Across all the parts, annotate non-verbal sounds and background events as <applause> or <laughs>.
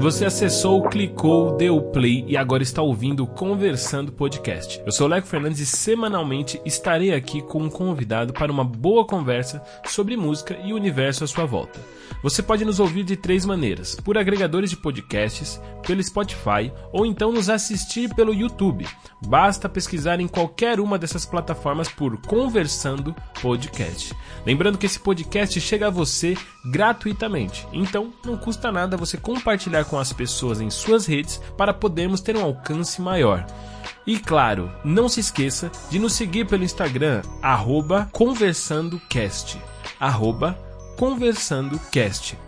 Você acessou, clicou, deu play e agora está ouvindo o Conversando Podcast. Eu sou o Leco Fernandes e semanalmente estarei aqui com um convidado para uma boa conversa sobre música e o universo à sua volta. Você pode nos ouvir de três maneiras: por agregadores de podcasts, pelo Spotify ou então nos assistir pelo YouTube. Basta pesquisar em qualquer uma dessas plataformas por Conversando Podcast. Lembrando que esse podcast chega a você gratuitamente, então não custa nada você compartilhar com as pessoas em suas redes para podermos ter um alcance maior. E claro, não se esqueça de nos seguir pelo Instagram, arroba conversandocast. Arroba conversandocast.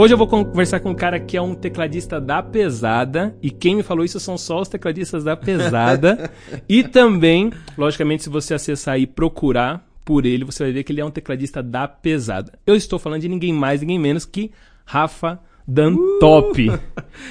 Hoje eu vou conversar com um cara que é um tecladista da pesada, e quem me falou isso são só os tecladistas da pesada. <laughs> e também, logicamente, se você acessar e procurar por ele, você vai ver que ele é um tecladista da pesada. Eu estou falando de ninguém mais, ninguém menos que Rafa Dantop. Uh!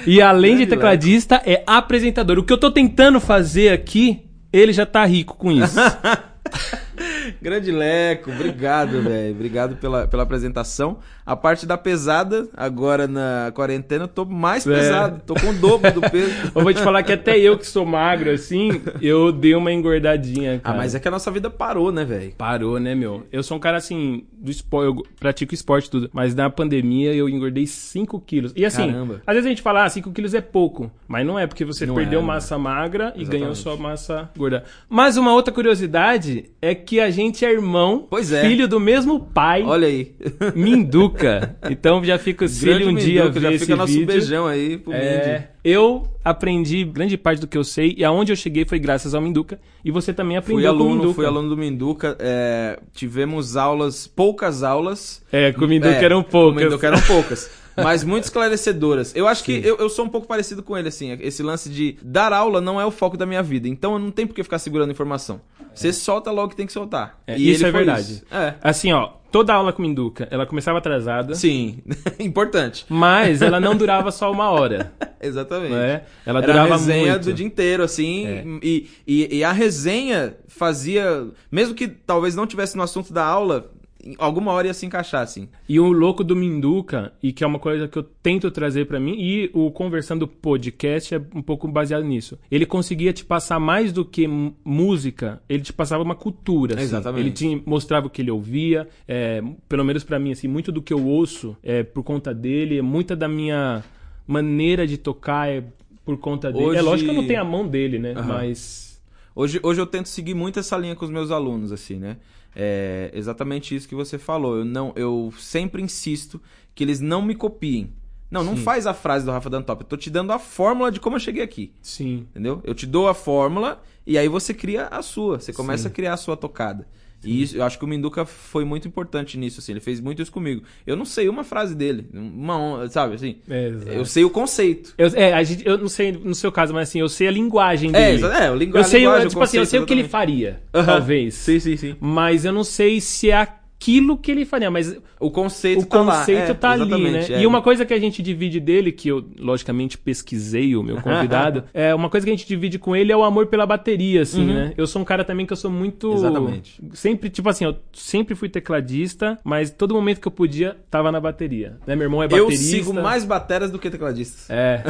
E <laughs> além de tecladista, é apresentador. O que eu estou tentando fazer aqui, ele já tá rico com isso. <laughs> Grande Leco, obrigado, <laughs> velho. Obrigado pela, pela apresentação. A parte da pesada, agora na quarentena, eu tô mais é. pesado. Tô com o dobro do peso. <laughs> eu vou te falar que até eu que sou magro, assim, eu dei uma engordadinha, ah, cara. Ah, mas é que a nossa vida parou, né, velho? Parou, né, meu? Eu sou um cara, assim, do esporte, eu pratico esporte tudo, mas na pandemia eu engordei 5 quilos. E assim, Caramba. às vezes a gente fala, ah, 5 quilos é pouco. Mas não é, porque você não perdeu é, massa né? magra e ganhou sua massa gorda. Mas uma outra curiosidade é que a gente é irmão, pois é. filho do mesmo pai. Olha aí. <laughs> Minduca. Então já fica o Cílio um dia Minduca, ver já esse fica nosso beijão aí pro é, Mindy. Eu aprendi grande parte do que eu sei e aonde eu cheguei foi graças ao Minduca. E você também aprendeu fui aluno, com o Minduca. Fui aluno do Minduca. É, tivemos aulas, poucas aulas. É, com o Minduca é, eram poucas. Com o Minduca eram poucas. <laughs> mas muito esclarecedoras. Eu acho Sim. que eu, eu sou um pouco parecido com ele, assim. Esse lance de dar aula não é o foco da minha vida. Então não tem por que ficar segurando informação. Você solta logo que tem que soltar. É, e isso é verdade. Isso. É. Assim, ó, toda aula com Minduca, ela começava atrasada. Sim, <laughs> importante. Mas ela não durava só uma hora. <laughs> Exatamente. Né? Ela Era durava a resenha muito. do dia inteiro, assim. É. E, e, e, a resenha fazia. Mesmo que talvez não tivesse no assunto da aula, alguma hora ia se encaixar, assim. E o louco do Minduca, e que é uma coisa que eu tento trazer para mim, e o Conversando Podcast é um pouco baseado nisso. Ele conseguia te passar mais do que música, ele te passava uma cultura. Assim. Exatamente. Ele te mostrava o que ele ouvia, é, pelo menos para mim, assim, muito do que eu ouço é por conta dele, muita da minha maneira de tocar é por conta dele. Hoje... É lógico que eu não tenho a mão dele, né? Uhum. Mas. Hoje, hoje eu tento seguir muito essa linha com os meus alunos, assim, né? É exatamente isso que você falou. Eu não, eu sempre insisto que eles não me copiem. Não, não faz a frase do Rafa Dantop. Eu tô te dando a fórmula de como eu cheguei aqui. Sim. Entendeu? Eu te dou a fórmula e aí você cria a sua. Você começa Sim. a criar a sua tocada. E isso, eu acho que o Minduca foi muito importante nisso, assim. Ele fez muito isso comigo. Eu não sei uma frase dele. Uma, sabe, assim. É, eu sei o conceito. Eu, é, a gente, eu não sei no seu caso, mas assim, eu sei a linguagem é, dele. É, é, o lingu eu sei, linguagem, tipo assim, eu sei o que ele faria, talvez. Sim, sim, sim. Mas eu não sei se é aquilo que ele faria, mas o conceito o tá conceito lá. tá é, ali, né? É. E uma coisa que a gente divide dele, que eu logicamente pesquisei o meu <laughs> convidado, é uma coisa que a gente divide com ele é o amor pela bateria, assim, uhum. né? Eu sou um cara também que eu sou muito Exatamente. Sempre, tipo assim, eu sempre fui tecladista, mas todo momento que eu podia tava na bateria, né? Meu irmão é baterista. Eu sigo mais bateras do que tecladistas. É.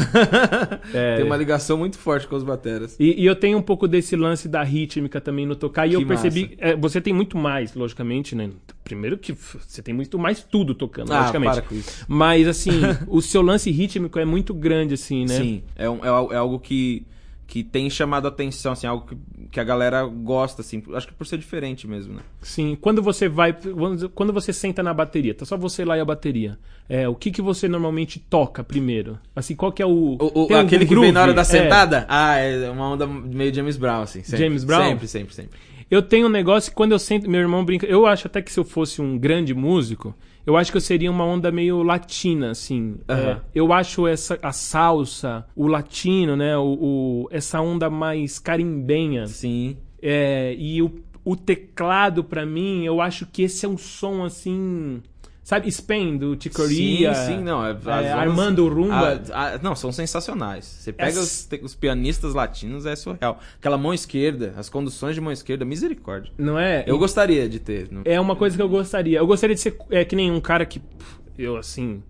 <laughs> é. Tem uma ligação muito forte com os bateras. E, e, eu tenho um pouco desse lance da rítmica também no tocar e que eu percebi, é, você tem muito mais, logicamente, né? Primeiro que você tem muito mais tudo tocando, ah, logicamente. Para com isso. Mas, assim, <laughs> o seu lance rítmico é muito grande, assim, né? Sim, é, um, é, é algo que, que tem chamado a atenção, assim, algo que, que a galera gosta, assim. Acho que por ser diferente mesmo, né? Sim, quando você vai. Quando você senta na bateria, tá só você lá e a bateria. É, o que, que você normalmente toca primeiro? Assim, qual que é o. o, o aquele que vem na hora da é. sentada? É. Ah, é uma onda meio James Brown, assim. Sempre. James Brown? Sempre, sempre, sempre. Eu tenho um negócio que quando eu sento. Meu irmão brinca. Eu acho até que se eu fosse um grande músico, eu acho que eu seria uma onda meio latina, assim. Uhum. É, eu acho essa a salsa, o latino, né? O, o essa onda mais carimbenha. Sim. É, e o, o teclado, para mim, eu acho que esse é um som assim Sabe, Spain, do Ticoria. Sim, sim, não. É, as é, Armando Rumba. Ah, ah, não, são sensacionais. Você pega Essa- os, os pianistas latinos, é surreal. Aquela mão esquerda, as conduções de mão esquerda, misericórdia. Não é? Eu gostaria de ter. não- É uma coisa que eu gostaria. Eu gostaria de ser é, que nem um cara que eu, assim,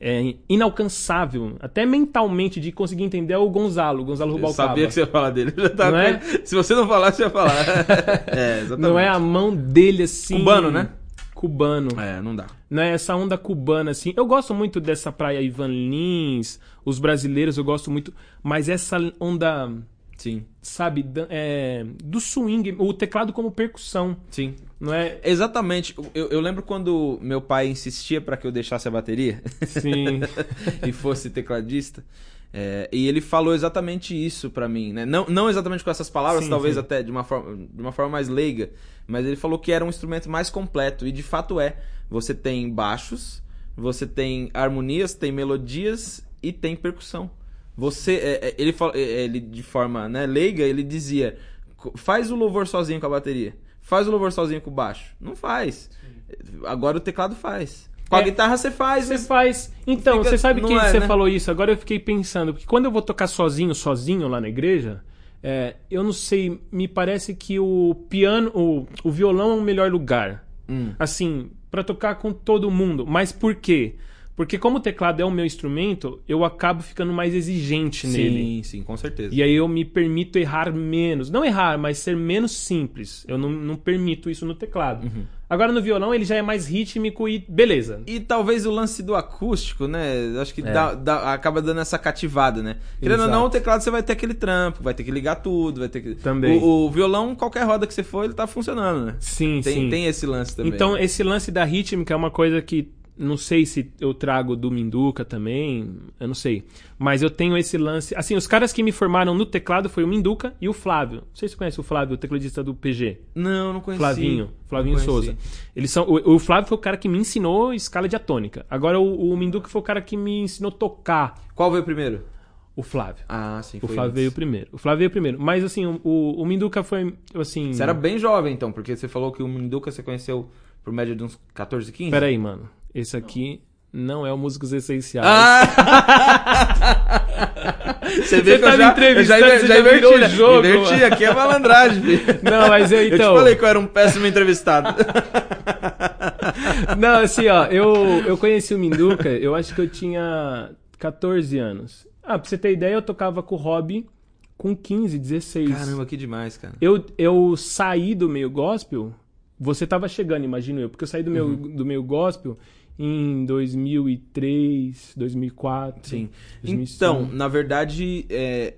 é inalcançável, até mentalmente, de conseguir entender é o Gonzalo, o Gonzalo Eu Rubalcaba. sabia que você ia falar dele. Eu já tava é? Se você não falar, você ia falar. <laughs> é, exatamente. Não é a mão dele, assim... Cubano, né? Cubano. É, não dá. né, essa onda cubana, assim. Eu gosto muito dessa praia Ivan Lins, os brasileiros eu gosto muito, mas essa onda, Sim, sabe, é, do swing, o teclado como percussão, sim. não é? Exatamente. Eu, eu lembro quando meu pai insistia pra que eu deixasse a bateria Sim. <laughs> e fosse tecladista. é, e ele falou exatamente isso pra mim, né? Não, não exatamente com essas palavras, Sim, talvez sim. até de uma, forma, de uma forma mais leiga, mas ele falou que era um instrumento mais completo, e de fato é. Você tem baixos, você tem harmonias, tem melodias e tem percussão. Você, é, é, ele, é, ele de forma né, leiga, ele dizia: "Co- faz o louvor sozinho com a bateria, faz o louvor sozinho com o baixo. Não faz. Agora o teclado faz. Com a É, guitarra você faz, Você faz. Então, Fica- você sabe que é, você né? falou isso, agora eu fiquei pensando, porque quando eu vou tocar sozinho, sozinho lá na igreja, é, eu não sei, me parece que o piano, o, o violão é o melhor lugar. Hum. Assim, pra tocar com todo mundo. Mas por quê? Porque como o teclado é o meu instrumento, eu acabo ficando mais exigente nele. Sim, sim, com certeza. E aí eu me permito errar menos. Não errar, mas ser menos simples. Eu não, não permito isso no teclado. Uhum. Agora no violão ele já é mais rítmico e beleza. E talvez o lance do acústico, né? Acho que É. dá- dá- acaba dando essa cativada, né? Querendo ou Exato. não, o teclado você vai ter aquele trampo, vai ter que ligar tudo, vai ter que. Também. O, o violão, qualquer roda que você for, ele tá funcionando, né? Sim, Tem, sim. tem esse lance também. Então, né? esse lance da rítmica é uma coisa que não sei se eu trago do Minduca também, eu não sei. Mas eu tenho esse lance. Assim, os caras que me formaram no teclado foi o Minduca e o Flávio. Não sei se você conhece o Flávio, o tecladista do PG. Não, não conheci. Flavinho, Flavinho conheci. Souza. Eles são, o, o Flávio foi o cara que me ensinou escala diatônica. Agora o, o Minduca foi o cara que me ensinou a tocar. Qual veio primeiro? O Flávio. Ah, sim. O foi Flávio antes. veio primeiro. O Flávio veio primeiro. Mas assim, o, o, Minduca foi assim. Você era bem jovem, então, porque você falou que o Minduca você conheceu por média de uns 14, 15? Pera aí, mano. Esse aqui não é o Músicos Essenciais. Ah! <laughs> Você vê Você que eu tá me já, eu já, já já inverti, o jogo, né? Inverti, mano. aqui é malandragem, <laughs> filho. Não, mas eu então. Eu te falei que eu era um péssimo entrevistado. <laughs> Não, assim, ó, eu, eu conheci o Minduca, eu acho que eu tinha 14 anos. Ah, pra você ter ideia, eu tocava com o Hobby com 15, 16. Caramba, que demais, cara. Eu, eu saí do meio gospel, você tava chegando, imagino eu, porque eu saí do, meu, Uhum. do meio gospel em 2003, 2004. Sim. 2005. Então, na verdade, é,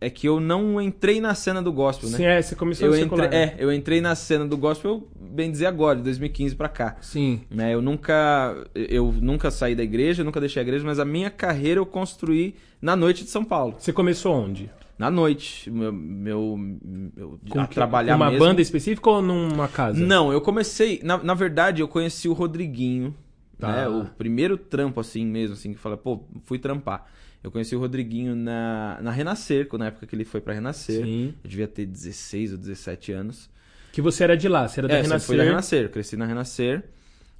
é que eu não entrei na cena do gospel, né? Sim, é, você começou eu a entrei, secular. né? é, eu entrei na cena do gospel, bem dizer agora, de 2015 pra cá. Sim. Né, eu nunca eu nunca saí da igreja, nunca deixei a igreja, mas a minha carreira eu construí na noite de São Paulo. Você começou onde? Na noite, meu, meu, meu Com a que- trabalhar Uma mesmo. banda específica ou numa casa? Não, eu comecei, na, na verdade, eu conheci o Rodriguinho, Tá. né? O primeiro trampo assim mesmo, assim, que fala, pô, fui trampar. Eu conheci o Rodriguinho na, na Renascer, na época que ele foi pra Renascer. Sim. Eu devia ter 16 ou 17 anos. Que você era de lá, você era da É, Renascer. fui da Renascer, eu cresci na Renascer.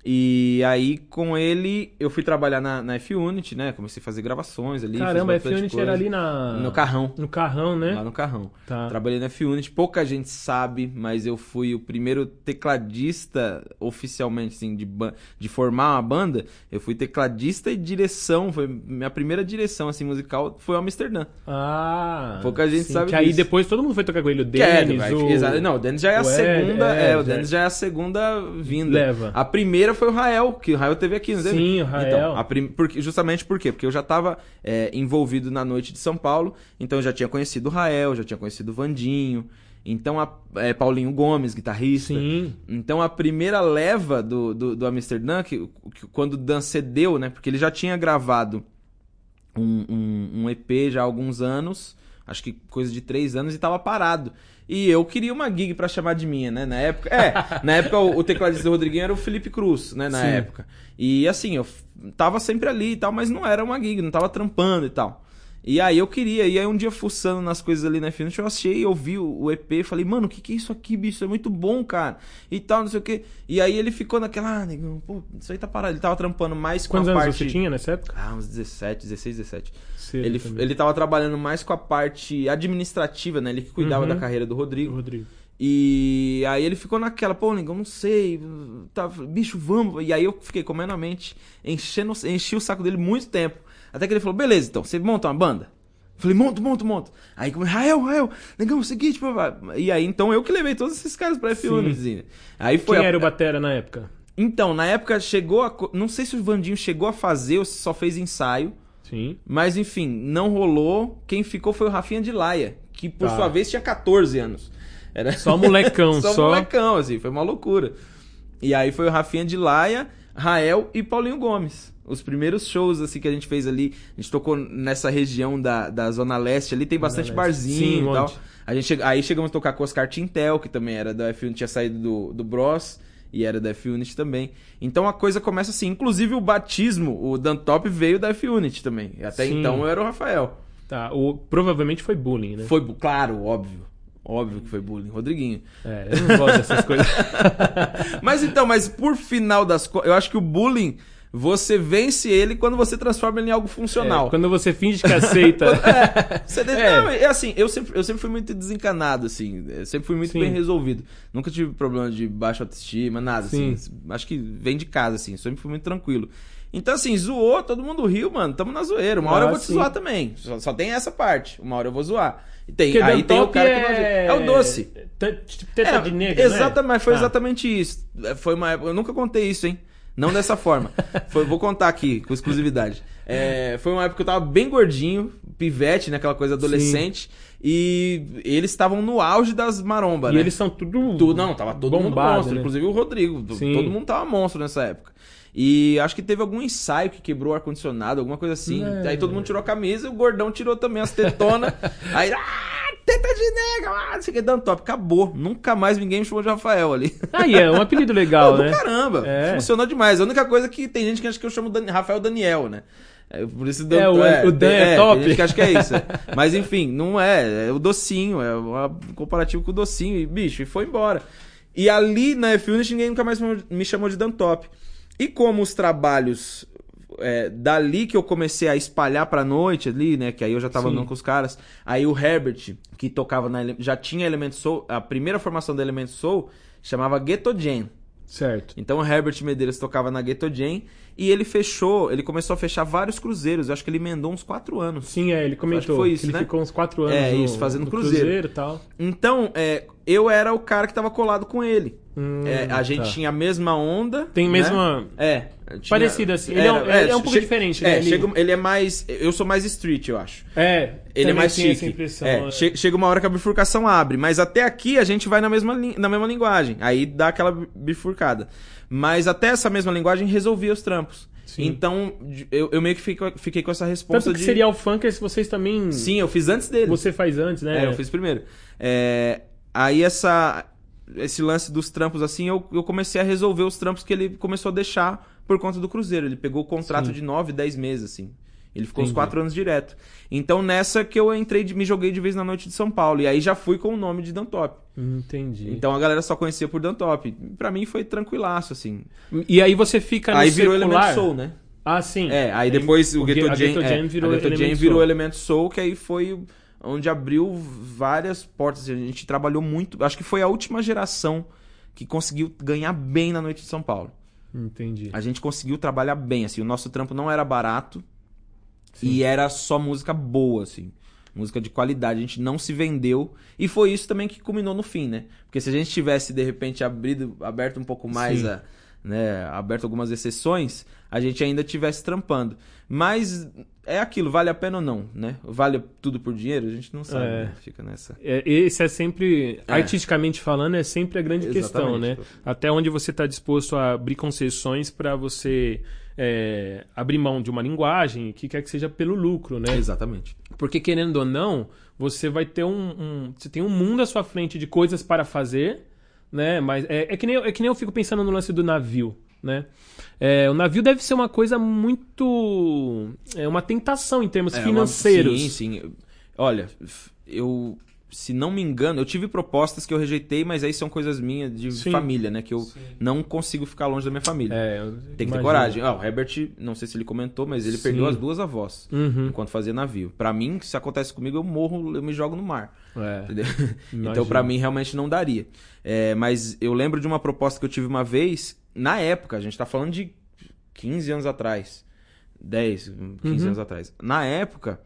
E aí, com ele, eu fui trabalhar na, na F-Unit, né? Comecei a fazer gravações ali. Caramba, a bastante F-Unit coisa. era ali na... No carrão. No carrão, né? Lá no carrão. Tá. Trabalhei na F-Unit, pouca gente sabe, mas eu fui o primeiro tecladista oficialmente, assim, de, de formar uma banda. Eu fui tecladista e direção, foi minha primeira direção, assim, musical, foi o Amsterdã. Ah. Pouca gente sim, sabe Que aí disso. depois todo mundo foi tocar com ele. O é, Denis, vai- o... exa- Não, o Dennis já é a o Ed, segunda, é, é, o Dennis já é a segunda vinda. Leva. A primeira foi o Rael, que o Rael teve aqui, não teve? Sim, o Rael. Então, prim- porque, justamente por quê? Porque eu já estava envolvido na noite de São Paulo, então eu já tinha conhecido o Rael, já tinha conhecido o Vandinho, então a, é, Paulinho Gomes, guitarrista. Sim. Então a primeira leva do, do, do Amsterdã, que, que quando o Dan cedeu, né? Porque ele já tinha gravado um, um, um EP já há alguns anos, acho que coisa de três anos, e tava parado. E eu queria uma gig pra chamar de minha, né? Na época. É, na época o, o tecladista do Rodriguinho era o Felipe Cruz, né? Na Sim. época. E assim, eu tava sempre ali e tal, mas não era uma gig, não tava trampando e tal. E aí eu queria, e aí um dia fuçando nas coisas ali na Infinity, eu achei, eu vi o EP falei, mano, o que que é isso aqui, bicho? Isso é muito bom, cara. E tal, não sei o quê. E aí ele ficou naquela, ah, negão, pô, isso aí tá parado. Ele tava trampando mais com Quantos a anos parte... você tinha nessa época? Ah, uns 17, 16, 17. Cedo Ele, também. ele tava trabalhando mais com a parte administrativa, né? Ele que cuidava Uhum. da carreira do Rodrigo. Rodrigo. E aí ele ficou naquela, pô, negão, não sei, tá, bicho, vamos. E aí eu fiquei comendo a mente, enchendo, enchi o saco dele muito tempo. Até que ele falou, beleza, então, você monta uma banda? Falei, monto, monto, monto. Aí comecei, Rael, Rael, negão, é o seguinte. E aí então eu que levei todos esses caras pra F1, assim, né? Aí foi Quem a- era o Batera na época? Então, na época chegou a. Não sei se o Vandinho chegou a fazer ou se só fez ensaio. Sim. Mas enfim, não rolou. Quem ficou foi o Rafinha de Laia, que por Tá. sua vez tinha 14 anos. Era Só molecão, <laughs> só, só. molecão, assim, foi uma loucura. E aí foi o Rafinha de Laia, Rael e Paulinho Gomes. Os primeiros shows assim que a gente fez ali, a gente tocou nessa região da, da Zona Leste ali, tem bastante Leste. barzinho Sim, e tal. monte. A gente Aí chegamos a tocar com Oscar Tintel, que também era da F1, tinha saído do, do Bros e era da F-Unit também. Então a coisa começa assim. Inclusive o batismo, o Dantop veio da F-Unit também. Até Sim. então eu era o Rafael. Tá, o, provavelmente foi bullying, né? Foi, claro, óbvio. Óbvio que foi bullying. Rodriguinho. É, eu não gosto dessas coisas. <laughs> Mas então, mas por final das eu acho que o bullying, você vence ele quando você transforma ele em algo funcional. É, quando você finge que aceita. <laughs> É, você <laughs> deixa- É. Não, é assim, eu sempre, eu sempre fui muito desencanado, assim. Eu sempre fui muito Sim. bem resolvido. Nunca tive problema de baixa autoestima, nada, Sim. assim. Acho que vem de casa, assim. Sempre fui muito tranquilo. Então, assim, zoou, todo mundo riu, mano. Tamo na zoeira. Uma hora Ah, eu vou te sim. zoar também. Só, só tem essa parte. Uma hora eu vou zoar. E tem, Porque aí tem o cara que não é... É o doce. Tipo, teta É, de negro, né? Exatamente, foi Ah. exatamente isso. É, Foi uma época, eu nunca contei isso, hein? Não dessa forma. Foi, vou contar aqui, com exclusividade. É, foi uma época que eu tava bem gordinho, pivete, né? Aquela coisa adolescente. E eles estavam no auge das marombas, E né? eles são tudo. Tudo, não, tava todo mundo bombado, monstro, né? inclusive o Rodrigo. Sim. Todo mundo tava monstro nessa época. E acho que teve algum ensaio que quebrou o ar-condicionado, alguma coisa assim. É. Aí todo mundo tirou a camisa e o gordão tirou também as tetonas. <laughs> aí, ah, teta de nega, ah, não sei o que, dando top. Acabou. Nunca mais ninguém me chamou de Rafael ali. Aí é um apelido legal, <laughs> Pô, né? caramba. É. Funcionou demais. A única coisa que tem gente que acha que eu chamo Dan- Rafael Daniel, né? É, por isso É, o- o Dan é tem- top. Tem gente que acha que é isso. é. Mas enfim, não é. É o docinho. É um comparativo com o docinho. E, bicho, e foi embora. E ali na F-Unit ninguém nunca mais me chamou de Dan Top. E como os trabalhos é, dali que eu comecei a espalhar pra noite ali, né? Que aí eu já tava Sim. andando com os caras. Aí o Herbert, que tocava na. Já tinha Element Soul. A primeira formação do Element Soul chamava Ghetto Jam. Certo. Então o Herbert Medeiros tocava na Ghetto Jam e ele fechou, ele começou a fechar vários cruzeiros. Eu acho que ele emendou uns quatro anos. Sim, é, ele comentou Acho que foi isso, que ele né? ficou uns quatro anos É, no, isso, fazendo no cruzeiro. e tal. Então, é, eu era o cara que tava colado com ele. Hum, É, a gente tá. tinha a mesma onda. Tem né? mesma... É. tinha- Parecido assim. Ele é um- ele é um pouco diferente, né? É, Ele- chega- ele é mais. Eu sou mais street, eu acho. É, Ele é mais tinha chique. essa impressão. É, é. che- chega uma hora que a bifurcação abre, mas até aqui a gente vai na mesma, na mesma linguagem. Aí dá aquela bifurcada. Mas até essa mesma linguagem resolvia os trampos. Sim. Então, eu, eu meio que fico- fiquei com essa resposta Tanto que de. serial funkers vocês também... Sim, eu fiz antes dele. Você faz antes, né? É, eu fiz primeiro. É, aí essa, esse lance dos trampos, assim, eu, eu comecei a resolver os trampos que ele começou a deixar por conta do Cruzeiro. Ele pegou o contrato Sim. de 9, 10 meses, assim. Ele ficou uns Entendi. 4 anos direto. Então, nessa que eu entrei, me joguei de vez na noite de São Paulo. E aí já fui com o nome de Dantop. Entendi. Então a galera só conhecia por Dantop. Pra mim foi tranquilaço, assim. E aí você fica no aí virou circular... Elemento Soul, né? Ah, sim. É, aí depois o, o Ghetto Jam, é, virou virou Soul, que aí foi onde abriu várias portas. A gente trabalhou muito. Acho que foi a última geração que conseguiu ganhar bem na noite de São Paulo. Entendi. A gente conseguiu trabalhar bem, assim. O nosso trampo não era barato Sim. e era só música boa, assim. Música de qualidade. A gente não se vendeu. E foi isso também que culminou no fim, né? Porque se a gente tivesse, de repente, abrido, aberto um pouco mais Sim. a. Né, aberto algumas exceções, a gente ainda tivesse trampando. Mas é aquilo, vale a pena ou não, né? Vale tudo por dinheiro? A gente não sabe, É. né? Fica nessa. É, esse é sempre, É. artisticamente falando, é sempre a grande questão, né? Exatamente. Até onde você está disposto a abrir concessões para você é, abrir mão de uma linguagem, que quer que seja pelo lucro, né? Exatamente. Porque querendo ou não, você vai ter um, um- você tem um mundo à sua frente de coisas para fazer, né? Mas é, é que nem, eu- é que nem eu fico pensando no lance do navio. né? É, o navio deve ser uma coisa muito. É uma tentação em termos É, financeiros. uma- sim, sim. Olha, eu. Se não me engano, eu tive propostas que eu rejeitei, mas aí são coisas minhas de Sim. família, né? Que eu Sim. não consigo ficar longe da minha família. É, eu Tem que ter imagino. coragem. Ah, o Herbert, não sei se ele comentou, mas ele Sim. perdeu as duas avós Uhum. enquanto fazia navio. Pra mim, se acontece comigo, eu morro, eu me jogo no mar. É. <laughs> Então, pra mim, realmente não daria. É, mas eu lembro de uma proposta que eu tive uma vez, na época, a gente tá falando de 15 anos atrás. 10, 15 Uhum. anos atrás. Na época,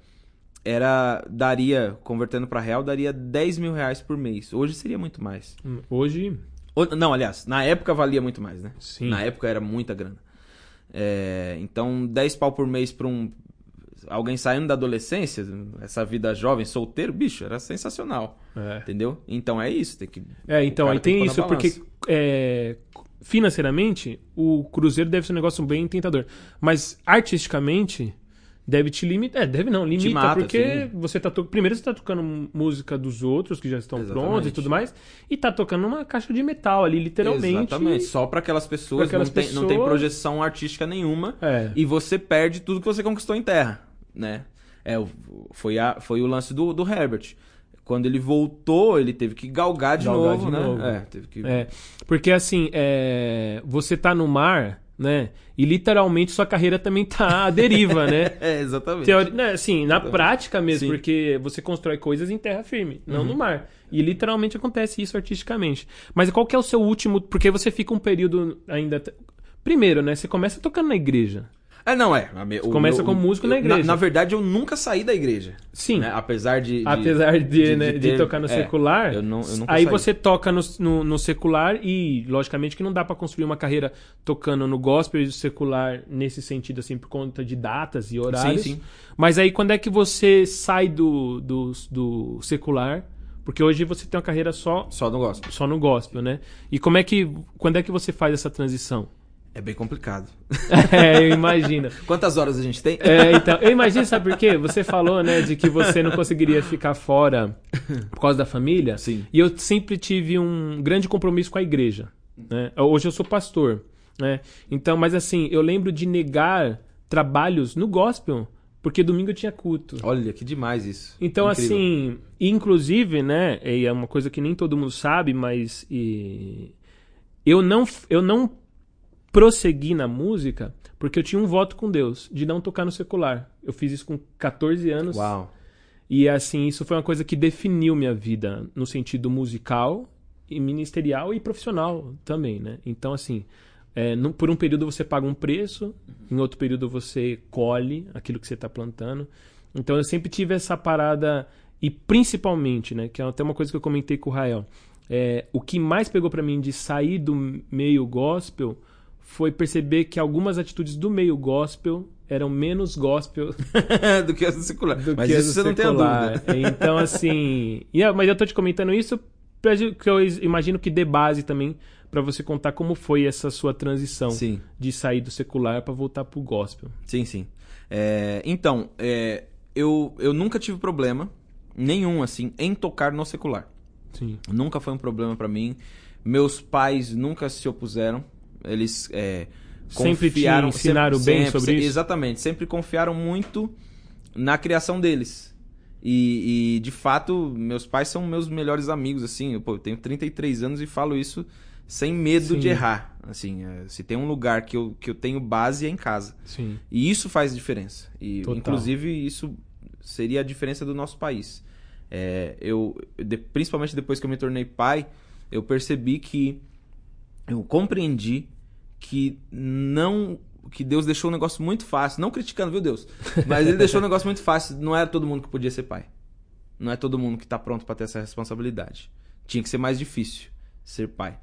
era. Daria, convertendo pra real, daria 10 mil reais por mês. Hoje seria muito mais. Hoje, Ou- Não, aliás, na época valia muito mais, né? sim. Na época era muita grana. É, então, 10 pau por mês pra um. Alguém saindo da adolescência, essa vida jovem, solteiro, bicho, era sensacional. É. Entendeu? Então é isso, tem que. É, então, aí tem tem isso, porque é, financeiramente, o Cruzeiro deve ser um negócio bem tentador. Mas artisticamente, deve te limitar. É, deve não, limita, mata, porque sim. você tá to... Primeiro você tá tocando música dos outros que já estão Exatamente. prontos e tudo mais, e tá tocando uma caixa de metal ali, literalmente. Exatamente. Só pra aquelas pessoas, Pra aquelas não, tem, não tem pessoas. projeção artística nenhuma. É. E você perde tudo que você conquistou em terra, né? É, foi, a, foi o lance do, do Herbert. Quando ele voltou, ele teve que galgar de Galgar novo, de né? novo. É, teve que... É, porque assim, é, você tá no mar, né? E literalmente sua carreira também tá à deriva, né? <laughs> É, exatamente. Teori... né, assim, na prática mesmo, Sim. Uhum. porque você constrói coisas em terra firme, não no mar. E literalmente acontece isso artisticamente. Mas qual que é o seu último. Porque você fica um período ainda. Primeiro, né? Você começa tocando na igreja. É, não, é. Me- começa como músico na eu- igreja. Na, verdade, eu nunca saí da igreja. Sim. né? Apesar de, de- Apesar de, né, de, ter- tocar no é, secular, eu não- eu nunca aí saí. você toca no, no, no secular e, logicamente, que não dá pra construir uma carreira tocando no gospel e no secular nesse sentido, assim, por conta de datas e horários. Sim, sim. Mas aí, quando é que você sai do, do, do secular? Porque hoje você tem uma carreira só, Só no gospel. só no gospel, né? E como é que, quando é que você faz essa transição? É bem complicado. <laughs> é, eu imagino. <laughs> Quantas horas a gente tem? É, então, eu imagino, sabe por quê? Você falou, né, de que você não conseguiria ficar fora por causa da família. Sim. E eu sempre tive um grande compromisso com a igreja. Né? Hoje eu sou pastor. Né? Então, mas assim, eu lembro de negar trabalhos no gospel, porque domingo eu tinha culto. Olha, que demais isso. Então, Incrível. assim, inclusive, né, e é uma coisa que nem todo mundo sabe, mas e, eu não eu não prossegui na música porque eu tinha um voto com Deus de não tocar no secular. Eu fiz isso com 14 anos. Uau. E assim, isso foi uma coisa que definiu minha vida no sentido musical e ministerial e profissional também, né? Então, assim, é, num- por um período você paga um preço, em outro período você colhe aquilo que você está plantando. Então, eu sempre tive essa parada e principalmente, né, que é até uma coisa que eu comentei com o Rael, é, o que mais pegou para mim de sair do meio gospel foi perceber que algumas atitudes do meio gospel eram menos gospel <laughs> do que essa secular. do Mas que isso do você não tem a secular. dúvida. Então, assim. <laughs> é- mas eu tô te comentando isso que eu imagino que dê base também pra você contar como foi essa sua transição Sim. de sair do secular pra voltar pro gospel. Sim, sim. É, então, é, eu, eu nunca tive problema nenhum, assim, em tocar no secular. Sim. Nunca foi um problema pra mim. Meus pais nunca se opuseram. Eles é, Sempre te confiaram... ensinaram bem sobre isso? Exatamente. Sempre confiaram muito na criação deles. E, e, de fato, meus pais são meus melhores amigos, assim. Eu, pô, eu tenho 33 anos e falo isso sem medo Sim. de errar. Assim, é, se tem um lugar que eu, que eu tenho base é em casa. Sim. E isso faz diferença. E, Total. inclusive, isso seria a diferença do nosso país. É, eu, de- principalmente depois que eu me tornei pai, eu percebi que eu compreendi que não que Deus deixou um negócio muito fácil, não criticando, viu Deus? Mas ele deixou um negócio muito fácil, não era todo mundo que podia ser pai. Não é todo mundo que tá pronto para ter essa responsabilidade. Tinha que ser mais difícil ser pai.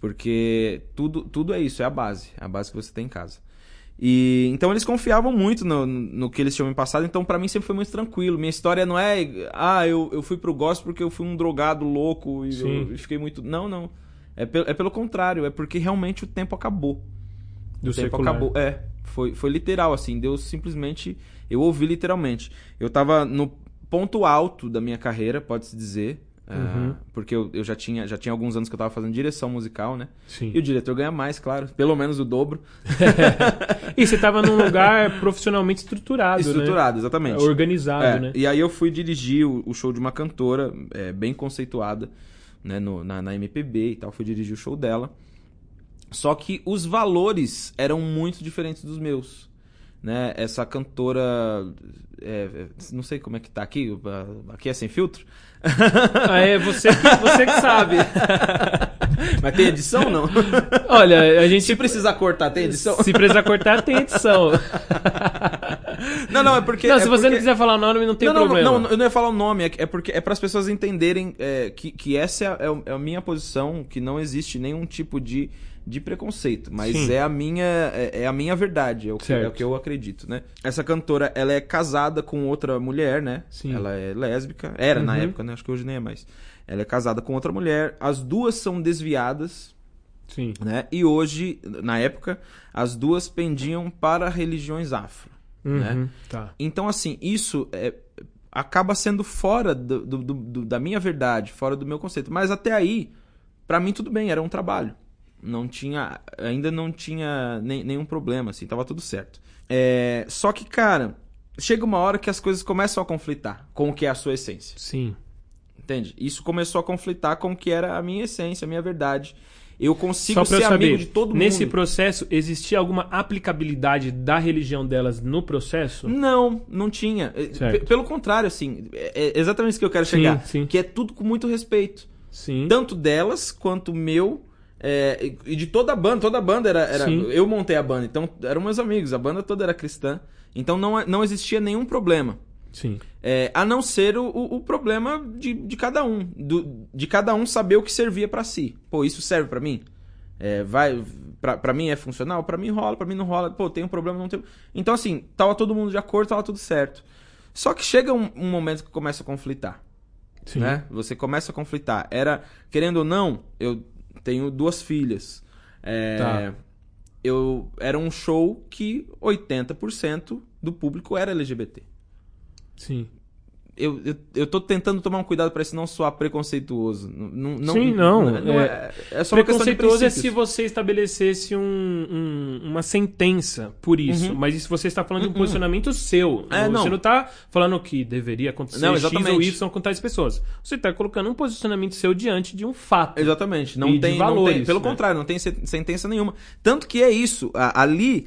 Porque tudo, tudo é isso, é a base, é a base que você tem em casa. E então eles confiavam muito no, no que eles tinham me passado, então pra mim sempre foi muito tranquilo. Minha história não é, ah, eu, eu fui pro gospel porque eu fui um drogado louco e eu, e fiquei muito. Não, não. É, pe- é pelo contrário, é porque realmente o tempo acabou. Do o tempo secular. acabou. É, foi, foi literal, assim. Deus simplesmente. Eu ouvi literalmente. Eu tava no ponto alto da minha carreira, pode-se dizer. É, Uhum. porque eu, eu já, tinha, já tinha alguns anos que eu tava fazendo direção musical, né? Sim. E o diretor ganha mais, claro. Pelo menos o dobro. <laughs> E você tava num lugar <laughs> profissionalmente estruturado, Estruturado, né? exatamente. Organizado, É, né? E aí eu fui dirigir o, o show de uma cantora é, bem conceituada né, no- na, na MPB e tal. Fui dirigir o show dela. Só que os valores eram muito diferentes dos meus. Né? Essa cantora. é, é, não sei como é que tá aqui. Aqui é sem filtro. <laughs> Ah, é você que, você que sabe. <laughs> Mas tem edição não? Olha, a gente. Se precisar cortar, tem edição? Se precisar cortar, tem edição. <laughs> Não, não, é porque. não, é se você não porque- quiser falar o nome, não tem não, não, problema. Não, não, eu não ia falar o nome, é, é porque é para as pessoas entenderem é, que, que essa é a, é é a minha posição, que não existe nenhum tipo de, de preconceito, mas Sim. é a minha é, é a minha verdade, é o, que, é o que eu acredito, né? Essa cantora, ela é casada com outra mulher, né? Sim. Ela é lésbica, era na Uhum. época, né? Acho que hoje nem é mais. Ela é casada com outra mulher, as duas são desviadas, Sim. né? E hoje, na época, as duas pendiam para religiões afro. Né? Uhum, Tá. Então, assim, isso é, acaba sendo fora do- do- do- do- da minha verdade, fora do meu conceito. Mas até aí, pra mim tudo bem, era um trabalho. Não tinha, ainda não tinha nem- nenhum problema, assim, tava tudo certo. É, só que, cara, chega uma hora que as coisas começam a conflitar com o que é a sua essência. Sim. Entende? Isso começou a conflitar com o que era a minha essência, a minha verdade. Eu consigo ser eu amigo de todo mundo. nesse processo, existia alguma aplicabilidade da religião delas no processo? Não, não tinha. É, Pelo contrário, assim, é é exatamente isso que eu quero Sim, chegar. sim. Que é tudo com muito respeito. Sim. Tanto delas quanto meu. é, e de toda a banda. Toda a banda era. era eu montei a banda, então eram meus amigos. A banda toda era cristã. Então não, não existia nenhum problema. Sim. É, a não ser o, o- o problema de, de cada um. do- de cada um saber o que servia pra si. Pô, isso serve pra mim? É, vai, pra, pra mim é funcional? Pra mim rola, pra mim não rola. Pô, tem um problema, não tem. Então, assim, tava todo mundo de acordo, tava tudo certo. Só que chega um, um momento que começa a conflitar. Sim. Né? Você começa a conflitar. Era, querendo ou não, eu tenho duas filhas. É, Tá. eu Era um show que 80% do público era LGBT Sim. eu, eu, eu tô tentando tomar um cuidado pra isso não soar preconceituoso. Não, não, Sim, não, é, é só uma questão de Preconceituoso é se você estabelecesse um- um- uma sentença por isso, mas isso você está falando de um posicionamento seu. Uhum. É, não. Você não está falando que deveria acontecer Não, X ou exatamente. Y com tais pessoas. Você está colocando um posicionamento seu diante de um fato. Exatamente. Não tem, não tem. Pelo né? contrário, não tem se- sentença nenhuma. Tanto que é isso. ali,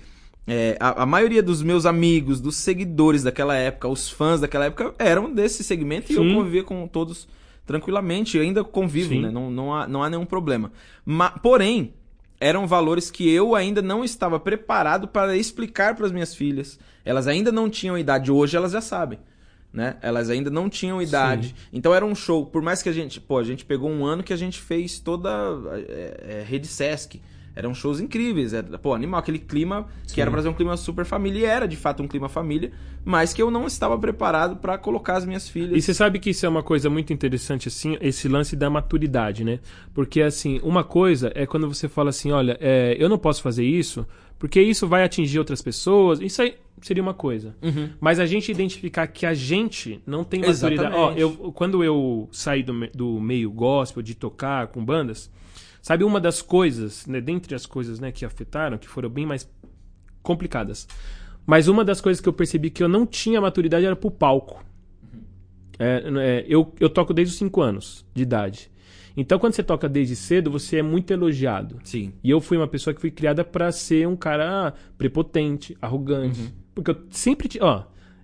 é, a, a maioria dos meus amigos, dos seguidores daquela época, os fãs daquela época, eram desse segmento e eu Sim. convivia com todos tranquilamente. Eu ainda convivo, Sim. né? Não, não, há, não há nenhum problema. Ma- porém, eram valores que eu ainda não estava preparado para explicar para as minhas filhas. Elas ainda não tinham idade. Hoje elas já sabem. Né? Elas ainda não tinham idade. Sim. Então era um show. Por mais que a gente. Pô, a gente pegou um ano que a gente fez toda é, é, rede Sesc. Eram shows incríveis. Era, pô, animal, aquele clima que era pra ser um clima super família. E era de fato um clima família. Mas que eu não estava preparado para colocar as minhas filhas. E você sabe que isso é uma coisa muito interessante, assim, esse lance da maturidade, né? Porque, assim, uma coisa é quando você fala assim, olha, é, eu não posso fazer isso, porque isso vai atingir outras pessoas. Isso aí seria uma coisa. Uhum. Mas a gente identificar que a gente não tem maturidade. Ó, eu, quando eu saí do, do meio gospel, de tocar com bandas, sabe uma das coisas, né, dentre as coisas né, que afetaram, que foram bem mais complicadas. Mas uma das coisas que eu percebi que eu não tinha maturidade era pro palco. É, é, eu, eu toco desde os 5 anos de idade. Então, quando você toca desde cedo, você é muito elogiado. Sim. E eu fui uma pessoa que fui criada pra ser um cara prepotente, arrogante. Uhum. Porque eu sempre tinha. Ó,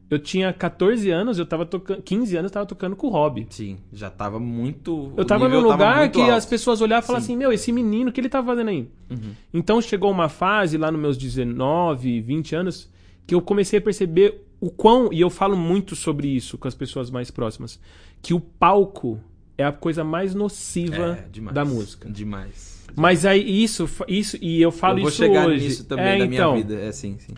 eu tinha 14 anos, eu tava tocando. 15 anos, eu tava tocando com o Hobby. Sim. Já tava muito. Eu tava num lugar muito que alto. as pessoas olhavam e falavam Sim. assim: Meu, esse menino, o que ele tá fazendo aí? Uhum. Então chegou uma fase lá nos meus 19, 20 anos que eu comecei a perceber o quão. E eu falo muito sobre isso com as pessoas mais próximas. Que o palco é a coisa mais nociva É, demais. da música. Demais. Mas aí isso, isso e eu falo eu vou isso chegar hoje. nisso também é, da então, minha vida. É sim, sim.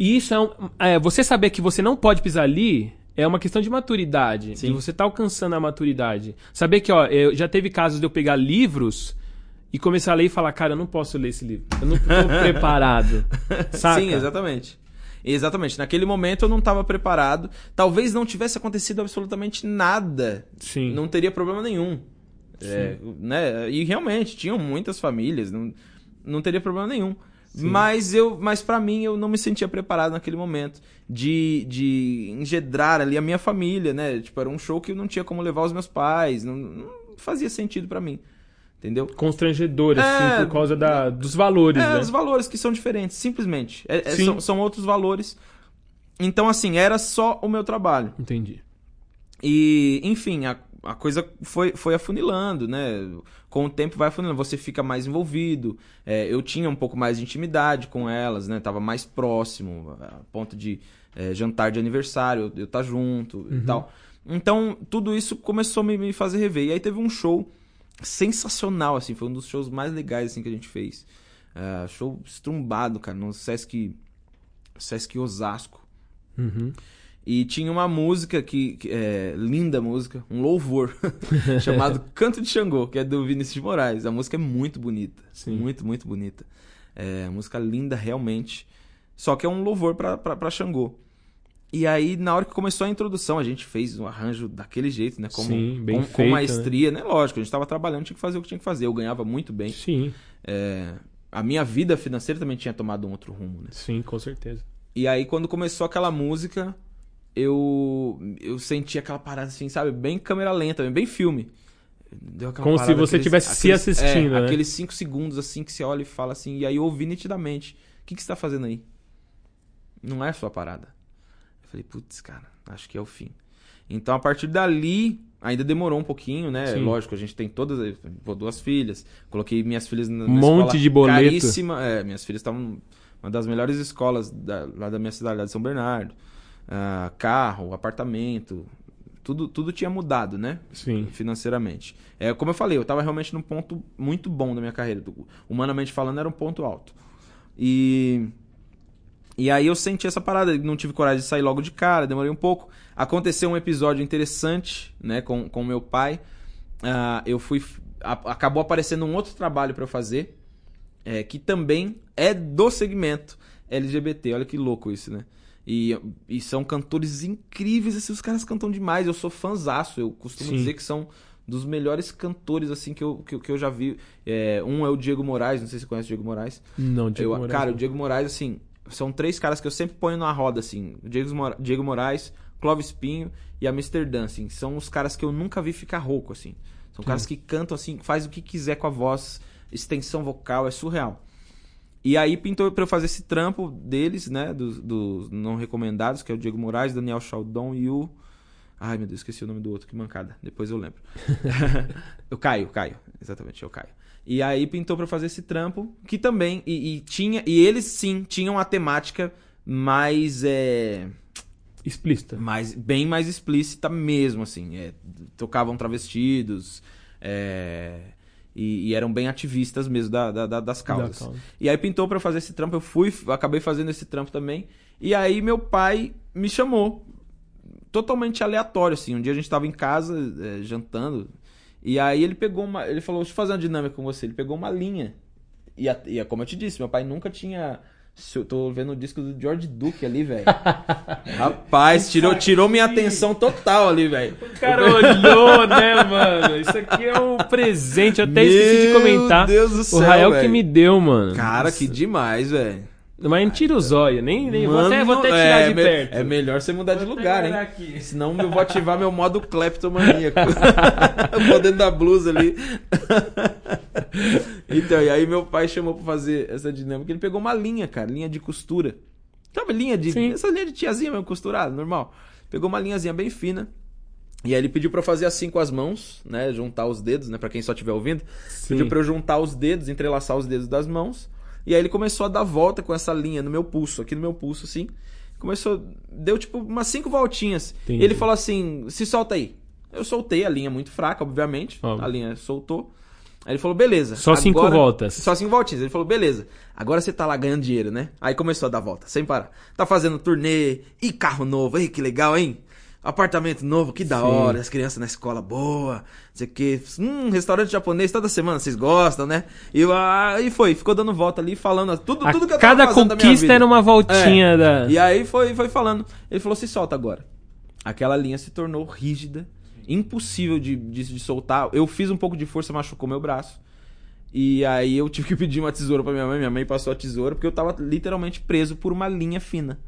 E isso é, um, é, você saber que você não pode pisar ali é uma questão de maturidade. Sim. De você tá alcançando a maturidade. Saber que, ó, eu, já teve casos de eu pegar livros e começar a ler e falar, cara, eu não posso ler esse livro. Eu não tô <laughs> preparado. Saca? Sim, exatamente. Exatamente. Naquele momento eu não estava preparado. Talvez não tivesse acontecido absolutamente nada. Sim. Não teria problema nenhum. É, né? E realmente, tinham muitas famílias, não, não teria problema nenhum. Mas eu, mas para mim eu não me sentia preparado naquele momento de, de engedrar ali a minha família, né? Tipo, era um show que eu não tinha como levar os meus pais, não, não fazia sentido para mim. Entendeu? Constrangedor, assim, É, por causa da, dos valores, É, né? os valores que são diferentes, simplesmente. É- é- são, são outros valores. Então, assim, era só o meu trabalho. Entendi. E, enfim, a, a coisa foi, foi afunilando, né? Com o tempo vai afunilando, você fica mais envolvido. É, eu tinha um pouco mais de intimidade com elas, né? Tava mais próximo, a ponto de é, jantar de aniversário, eu estar junto e tal. Então, tudo isso começou a me, me fazer rever. E aí teve um show sensacional, assim, foi um dos shows mais legais assim, que a gente fez. É, show estrumbado, cara, no Sesc, Sesc Osasco. Uhum. E tinha uma música que, que é linda música, um louvor, <laughs> chamado <laughs> Canto de Xangô, que é do Vinícius de Moraes. A música é muito bonita, Sim. muito, muito bonita. É música linda realmente, só que é um louvor pra Xangô. E aí, na hora que começou a introdução, a gente fez um arranjo daquele jeito, né? Como, Sim, bem com, feito, com maestria, né? Lógico, a gente tava trabalhando, tinha que fazer o que tinha que fazer. Eu ganhava muito bem. Sim, É, a minha vida financeira também tinha tomado um outro rumo, né? sim, com certeza. E aí, quando começou aquela música, eu eu senti aquela parada assim, sabe? Bem câmera lenta, bem filme. Deu aquela Como se parada, você tivesse se assistindo, é, né? Aqueles cinco segundos assim que você olha e fala assim, e aí eu ouvi nitidamente. O que, que você tá fazendo aí? Não é a sua parada. Eu falei, putz, cara, acho que é o fim. Então, a partir dali, ainda demorou um pouquinho, né? Sim. Lógico, a gente tem todas, pô, duas filhas. Coloquei minhas filhas na, na Monte de boleto. caríssima. É, minhas filhas estavam uma das melhores escolas da- lá da minha cidade, lá de São Bernardo. Ah, carro, apartamento, tudo, tudo tinha mudado, né? Sim. Financeiramente. É, como eu falei, eu tava realmente num ponto muito bom da minha carreira. Humanamente falando, era um ponto alto. E. E aí eu senti essa parada, não tive coragem de sair logo de cara, demorei um pouco. Aconteceu um episódio interessante, né, com com meu pai. Ah, eu fui. a- acabou aparecendo um outro trabalho pra eu fazer, é, que também é do segmento LGBT. Olha que louco isso, né? E, e são cantores incríveis, assim, os caras cantam demais. Eu sou fãzaço, eu costumo Sim. dizer que são dos melhores cantores, assim, que eu, que, que eu já vi. É, um é o Diego Moraes, não sei se você conhece o Diego Moraes. Não, Diego Eu- Moraes, cara, não. o Diego Moraes, assim, são três caras que eu sempre ponho na roda, assim. O Diego, Mora- Diego Moraes, Clóvis Pinho e Amsterdã, assim. São os caras que eu nunca vi ficar rouco, assim. São caras que cantam, assim, faz o que quiser com a voz, extensão vocal, é surreal. E aí pintou pra eu fazer esse trampo deles, né, dos, dos não recomendados, que é o Diego Moraes, Daniel Chaldon e o... Ai, meu Deus, esqueci o nome do outro, que mancada. Depois eu lembro. <laughs> <laughs> o Caio, Caio. Exatamente, é o Caio. E aí pintou pra eu fazer esse trampo, que também... E, e tinha... E eles, sim, tinham a temática mais... É, Explícita. mais bem mais explícita mesmo, assim. É, tocavam travestidos, é, e, e eram bem ativistas mesmo da, da- da- das causas. Da causa. E aí pintou pra eu fazer esse trampo, eu fui, acabei fazendo esse trampo também. E aí meu pai me chamou, totalmente aleatório, assim. Um dia a gente tava em casa, é, jantando, e aí ele pegou uma. Ele falou, deixa eu fazer uma dinâmica com você. Ele pegou uma linha. E, a- e é como eu te disse, meu pai nunca tinha. Eu tô vendo o disco do George Duke ali, velho. <laughs> Rapaz, tirou, tirou minha atenção total ali, velho. O cara olhou, né, mano? Isso aqui é um presente. Eu até esqueci de comentar. Meu Deus do céu, o Rael que velho. me deu, mano. Cara, que demais, velho. Mas não tira o zóio, nem, nem vou, até, Mano, vou até tirar é, de perto. É melhor você mudar de Vou lugar, até hein? aqui. Senão eu vou ativar meu modo kleptomaníaco. <laughs> Vou dentro da blusa ali. <laughs> então, e aí meu pai chamou pra fazer essa dinâmica. Ele pegou uma linha, cara, linha de costura. Sabe, linha de. Sim. Essa linha de tiazinha mesmo, costurada, normal. Pegou uma linhazinha bem fina. E aí ele pediu pra eu fazer assim com as mãos, né? Juntar os dedos, né? Pra quem só estiver ouvindo. Sim. Pediu pra eu juntar os dedos, entrelaçar os dedos das mãos. E aí ele começou a dar volta com essa linha no meu pulso, aqui no meu pulso, assim. Começou. Deu tipo umas cinco voltinhas. Entendi. E ele falou assim: se solta aí. Eu soltei a linha muito fraca, obviamente. Óbvio. A linha soltou. Aí ele falou, beleza. Só cinco agora- voltas. Só cinco voltinhas. Ele falou, beleza. Agora você tá lá ganhando dinheiro, né? Aí começou a dar volta, sem parar. Tá fazendo turnê. E carro novo. Ei, que legal, hein? Apartamento novo, que da Sim. hora, as crianças na escola boa, não sei o que. Hum, restaurante japonês toda semana, vocês gostam, né? E aí foi, ficou dando volta ali, falando tudo, A tudo que eu tava cada conquista era uma voltinha da. E aí foi, foi falando. Ele falou: se solta agora. Aquela linha se tornou rígida, impossível de, de, de soltar. Eu fiz um pouco de força, machucou meu braço. E aí eu tive que pedir uma tesoura pra minha mãe. Minha mãe passou a tesoura porque eu tava literalmente preso por uma linha fina.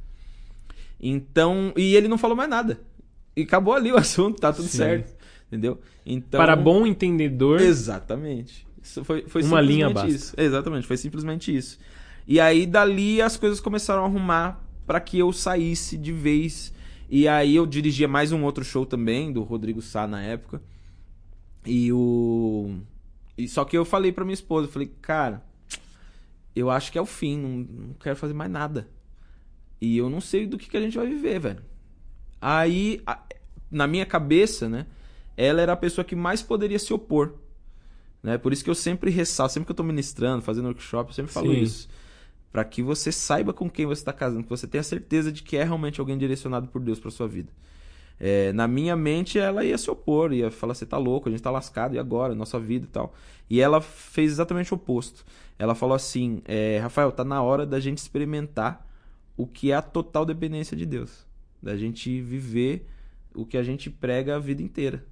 Então. E ele não falou mais nada. E acabou ali o <laughs> assunto, tá tudo Sim. certo. Entendeu? Então. Para bom entendedor. Exatamente. Isso foi, foi Uma linha simplesmente basta. isso. Exatamente, foi simplesmente isso. E aí dali as coisas começaram a arrumar pra que eu saísse de vez. E aí eu dirigia mais um outro show também, do Rodrigo Sá na época. E o. E só que eu falei pra minha esposa, eu falei, cara, eu acho que é o fim, não, não quero fazer mais nada. E eu não sei do que, que a gente vai viver, velho. Aí, na minha cabeça, né, ela era a pessoa que mais poderia se opor. Né? Por isso que eu sempre ressalto, sempre que eu tô ministrando, fazendo workshop, eu sempre falo Sim. isso. Pra que você saiba com quem você tá casando, que você tenha certeza de que é realmente alguém direcionado por Deus pra sua vida. É, na minha mente, ela ia se opor, ia falar: você tá louco, a gente tá lascado, e agora? Nossa vida e tal. E ela fez exatamente o oposto. Ela falou assim: é, Rafael, tá na hora da gente experimentar o que é a total dependência de Deus. Da gente viver o que a gente prega a vida inteira.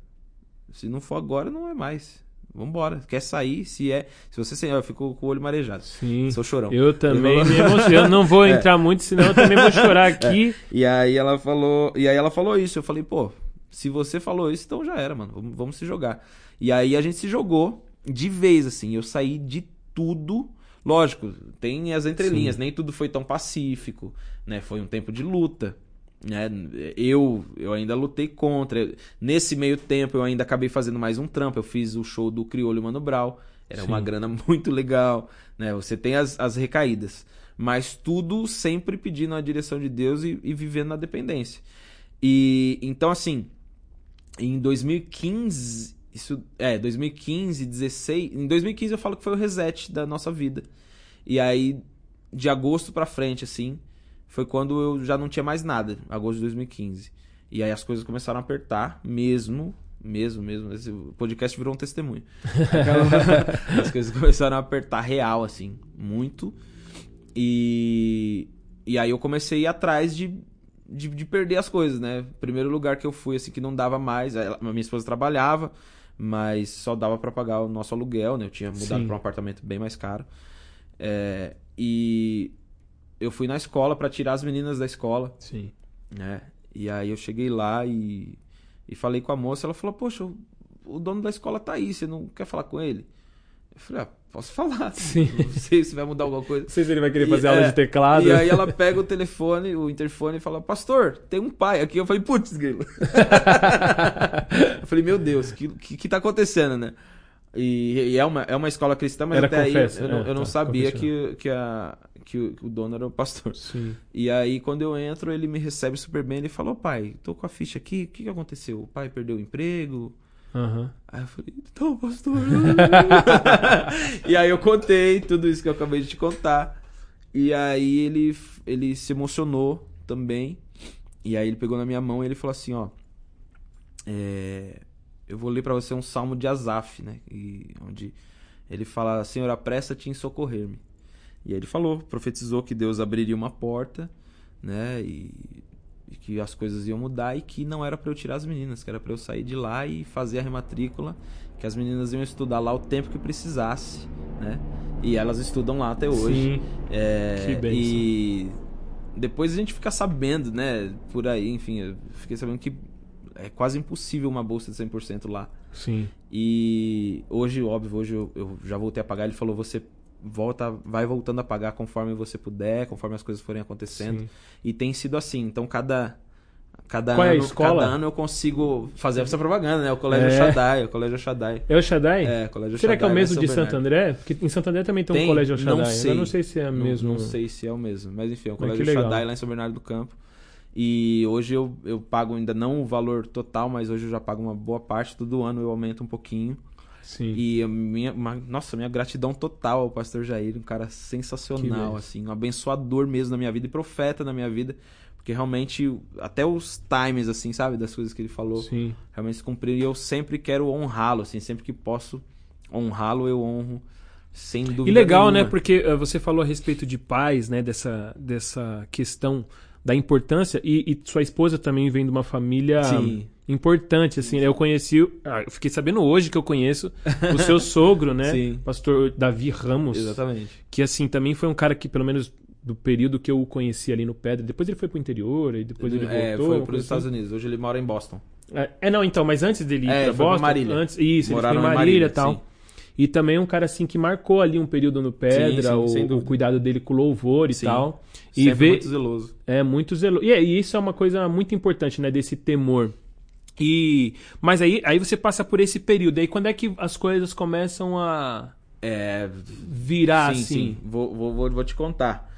Se não for agora, não é mais. Vambora. Quer sair? Se é. Se você sair, eu fico com o olho marejado. Sim. Sou chorão. Eu também Eu me emociono. Eu não vou <laughs> entrar muito, senão eu também vou chorar <laughs> aqui. E aí ela falou, e aí ela falou isso. Eu falei, pô, se você falou isso, então já era, mano. Vamos, vamos se jogar. E aí a gente se jogou de vez, assim. Eu saí de tudo. Lógico, tem as entrelinhas. Nem tudo foi tão pacífico, né? Foi um tempo de luta. Né? Eu, eu ainda lutei contra. Nesse meio tempo, eu ainda acabei fazendo mais um trampo. Eu fiz o show do Criolho Mano Brau. Era Sim. uma grana <laughs> muito legal. Né? Você tem as, as recaídas. Mas tudo sempre pedindo a direção de Deus e, e vivendo na dependência. E então, assim, em 2015, isso é 2015, 16, em 2015 eu falo que foi o reset da nossa vida. E aí de agosto pra frente assim, foi quando eu já não tinha mais nada, agosto de 2015. E aí as coisas começaram a apertar mesmo, mesmo, mesmo. Esse podcast virou um testemunho. <laughs> As coisas começaram a apertar real assim, muito. E e aí eu comecei a ir atrás de de, de perder as coisas, né? Primeiro lugar que eu fui, assim, que não dava mais. ela- a minha esposa trabalhava, mas só dava pra pagar o nosso aluguel, né? Eu tinha mudado pra um apartamento bem mais caro. É, e eu fui na escola pra tirar as meninas da escola, Sim. né? E aí eu cheguei lá e, e falei com a moça. Ela falou: Poxa, o, o dono da escola tá aí, você não quer falar com ele? Eu falei: Ah, posso falar. Sim. Não sei se vai mudar alguma coisa. Não sei se ele vai querer E, fazer aula é, de teclado. E aí ela pega o telefone, o interfone e fala, pastor, tem um pai aqui. Eu falei, putz, grilo. <laughs> eu falei, meu Deus, o que, que, que tá acontecendo, né? E, e é, uma, é uma escola cristã, mas Era até confesso, aí eu, não- é, não tá, sabia confessional. que, que, a, que, o, que o dono era o pastor. Sim. E aí, quando eu entro, ele me recebe super bem. Ele falou, pai, tô com a ficha aqui, o que, que aconteceu? O pai perdeu o emprego? Aham. Aí eu falei, então, pastor. <laughs> e aí eu contei tudo isso que eu acabei de te contar. E aí ele, ele se emocionou também. E aí ele pegou na minha mão e ele falou assim, ó. é, eu vou ler pra você um salmo de Asaf, né? E, onde ele fala, Senhor, apressa-te em socorrer-me. E aí ele falou, profetizou que Deus abriria uma porta, né? E, e que as coisas iam mudar e que não era pra eu tirar as meninas, que era pra eu sair de lá e fazer a rematrícula, que as meninas iam estudar lá o tempo que precisasse, né? E elas estudam lá até hoje. Sim. É, Que bênção. e depois a gente fica sabendo, né? Por aí, enfim, eu fiquei sabendo que é quase impossível uma bolsa de 100% lá. Sim. E hoje, óbvio, hoje eu, eu já voltei a pagar. Ele falou: você volta, vai voltando a pagar conforme você puder, conforme as coisas forem acontecendo. Sim. E tem sido assim. Então, cada, cada, Qual é a ano, escola? cada ano eu consigo fazer essa propaganda, né? O Colégio É. Shaddai, o Colégio Shaddai. É o Shaddai? É, o Colégio Será que é o Shaddai, mesmo de Santo. André? Porque em Santo André também tem, um Tem? colégio Não Shaddai. sei. Eu não sei se é Não- mesmo. Não, sei se é o mesmo. Mas enfim, é o Colégio legal. Shaddai lá em São Bernardo do Campo. E hoje eu, eu pago ainda não o valor total, mas hoje eu já pago uma boa parte. Todo ano eu aumento um pouquinho. Sim. E a minha, uma- nossa, minha gratidão total ao pastor Jair, um cara sensacional, assim, um abençoador mesmo na minha vida e profeta na minha vida, Porque realmente, até os times, assim, sabe? Das coisas que ele falou, Sim. realmente se cumpriram. E eu sempre quero honrá-lo, assim, sempre que posso honrá-lo, eu honro, sem dúvida E legal, nenhuma. né? Porque eh, você falou a respeito de pais, né? Dessa, dessa questão da importância. E, e sua esposa também vem de uma família Sim. Importante, assim. né? Eu conheci... ah, eu fiquei sabendo hoje que eu conheço o seu <laughs> sogro, né? Sim. Pastor Davi Ramos. Exatamente. Que, assim, também foi um cara que, pelo menos do período que eu o conheci ali no Pedra, depois ele foi pro interior, e depois ele voltou. é, foi para os Estados assim. Unidos. Hoje ele mora em Boston. É, é, não, então, mas antes dele ir É, pra Boston, Marília. antes, isso, Moraram ele foi em Marília e tal. sim. E também um cara assim que marcou ali um período no Pedra, Sim, sim, o, o cuidado dele com o louvor e Sim. tal. E Sempre ver muito zeloso. é muito zelo. E, é- e isso é uma coisa muito importante, né, desse temor. E mas aí aí você passa por esse período. Aí quando é que as coisas começam a É, virar sim, assim? sim. Vou, vou, vou, te contar.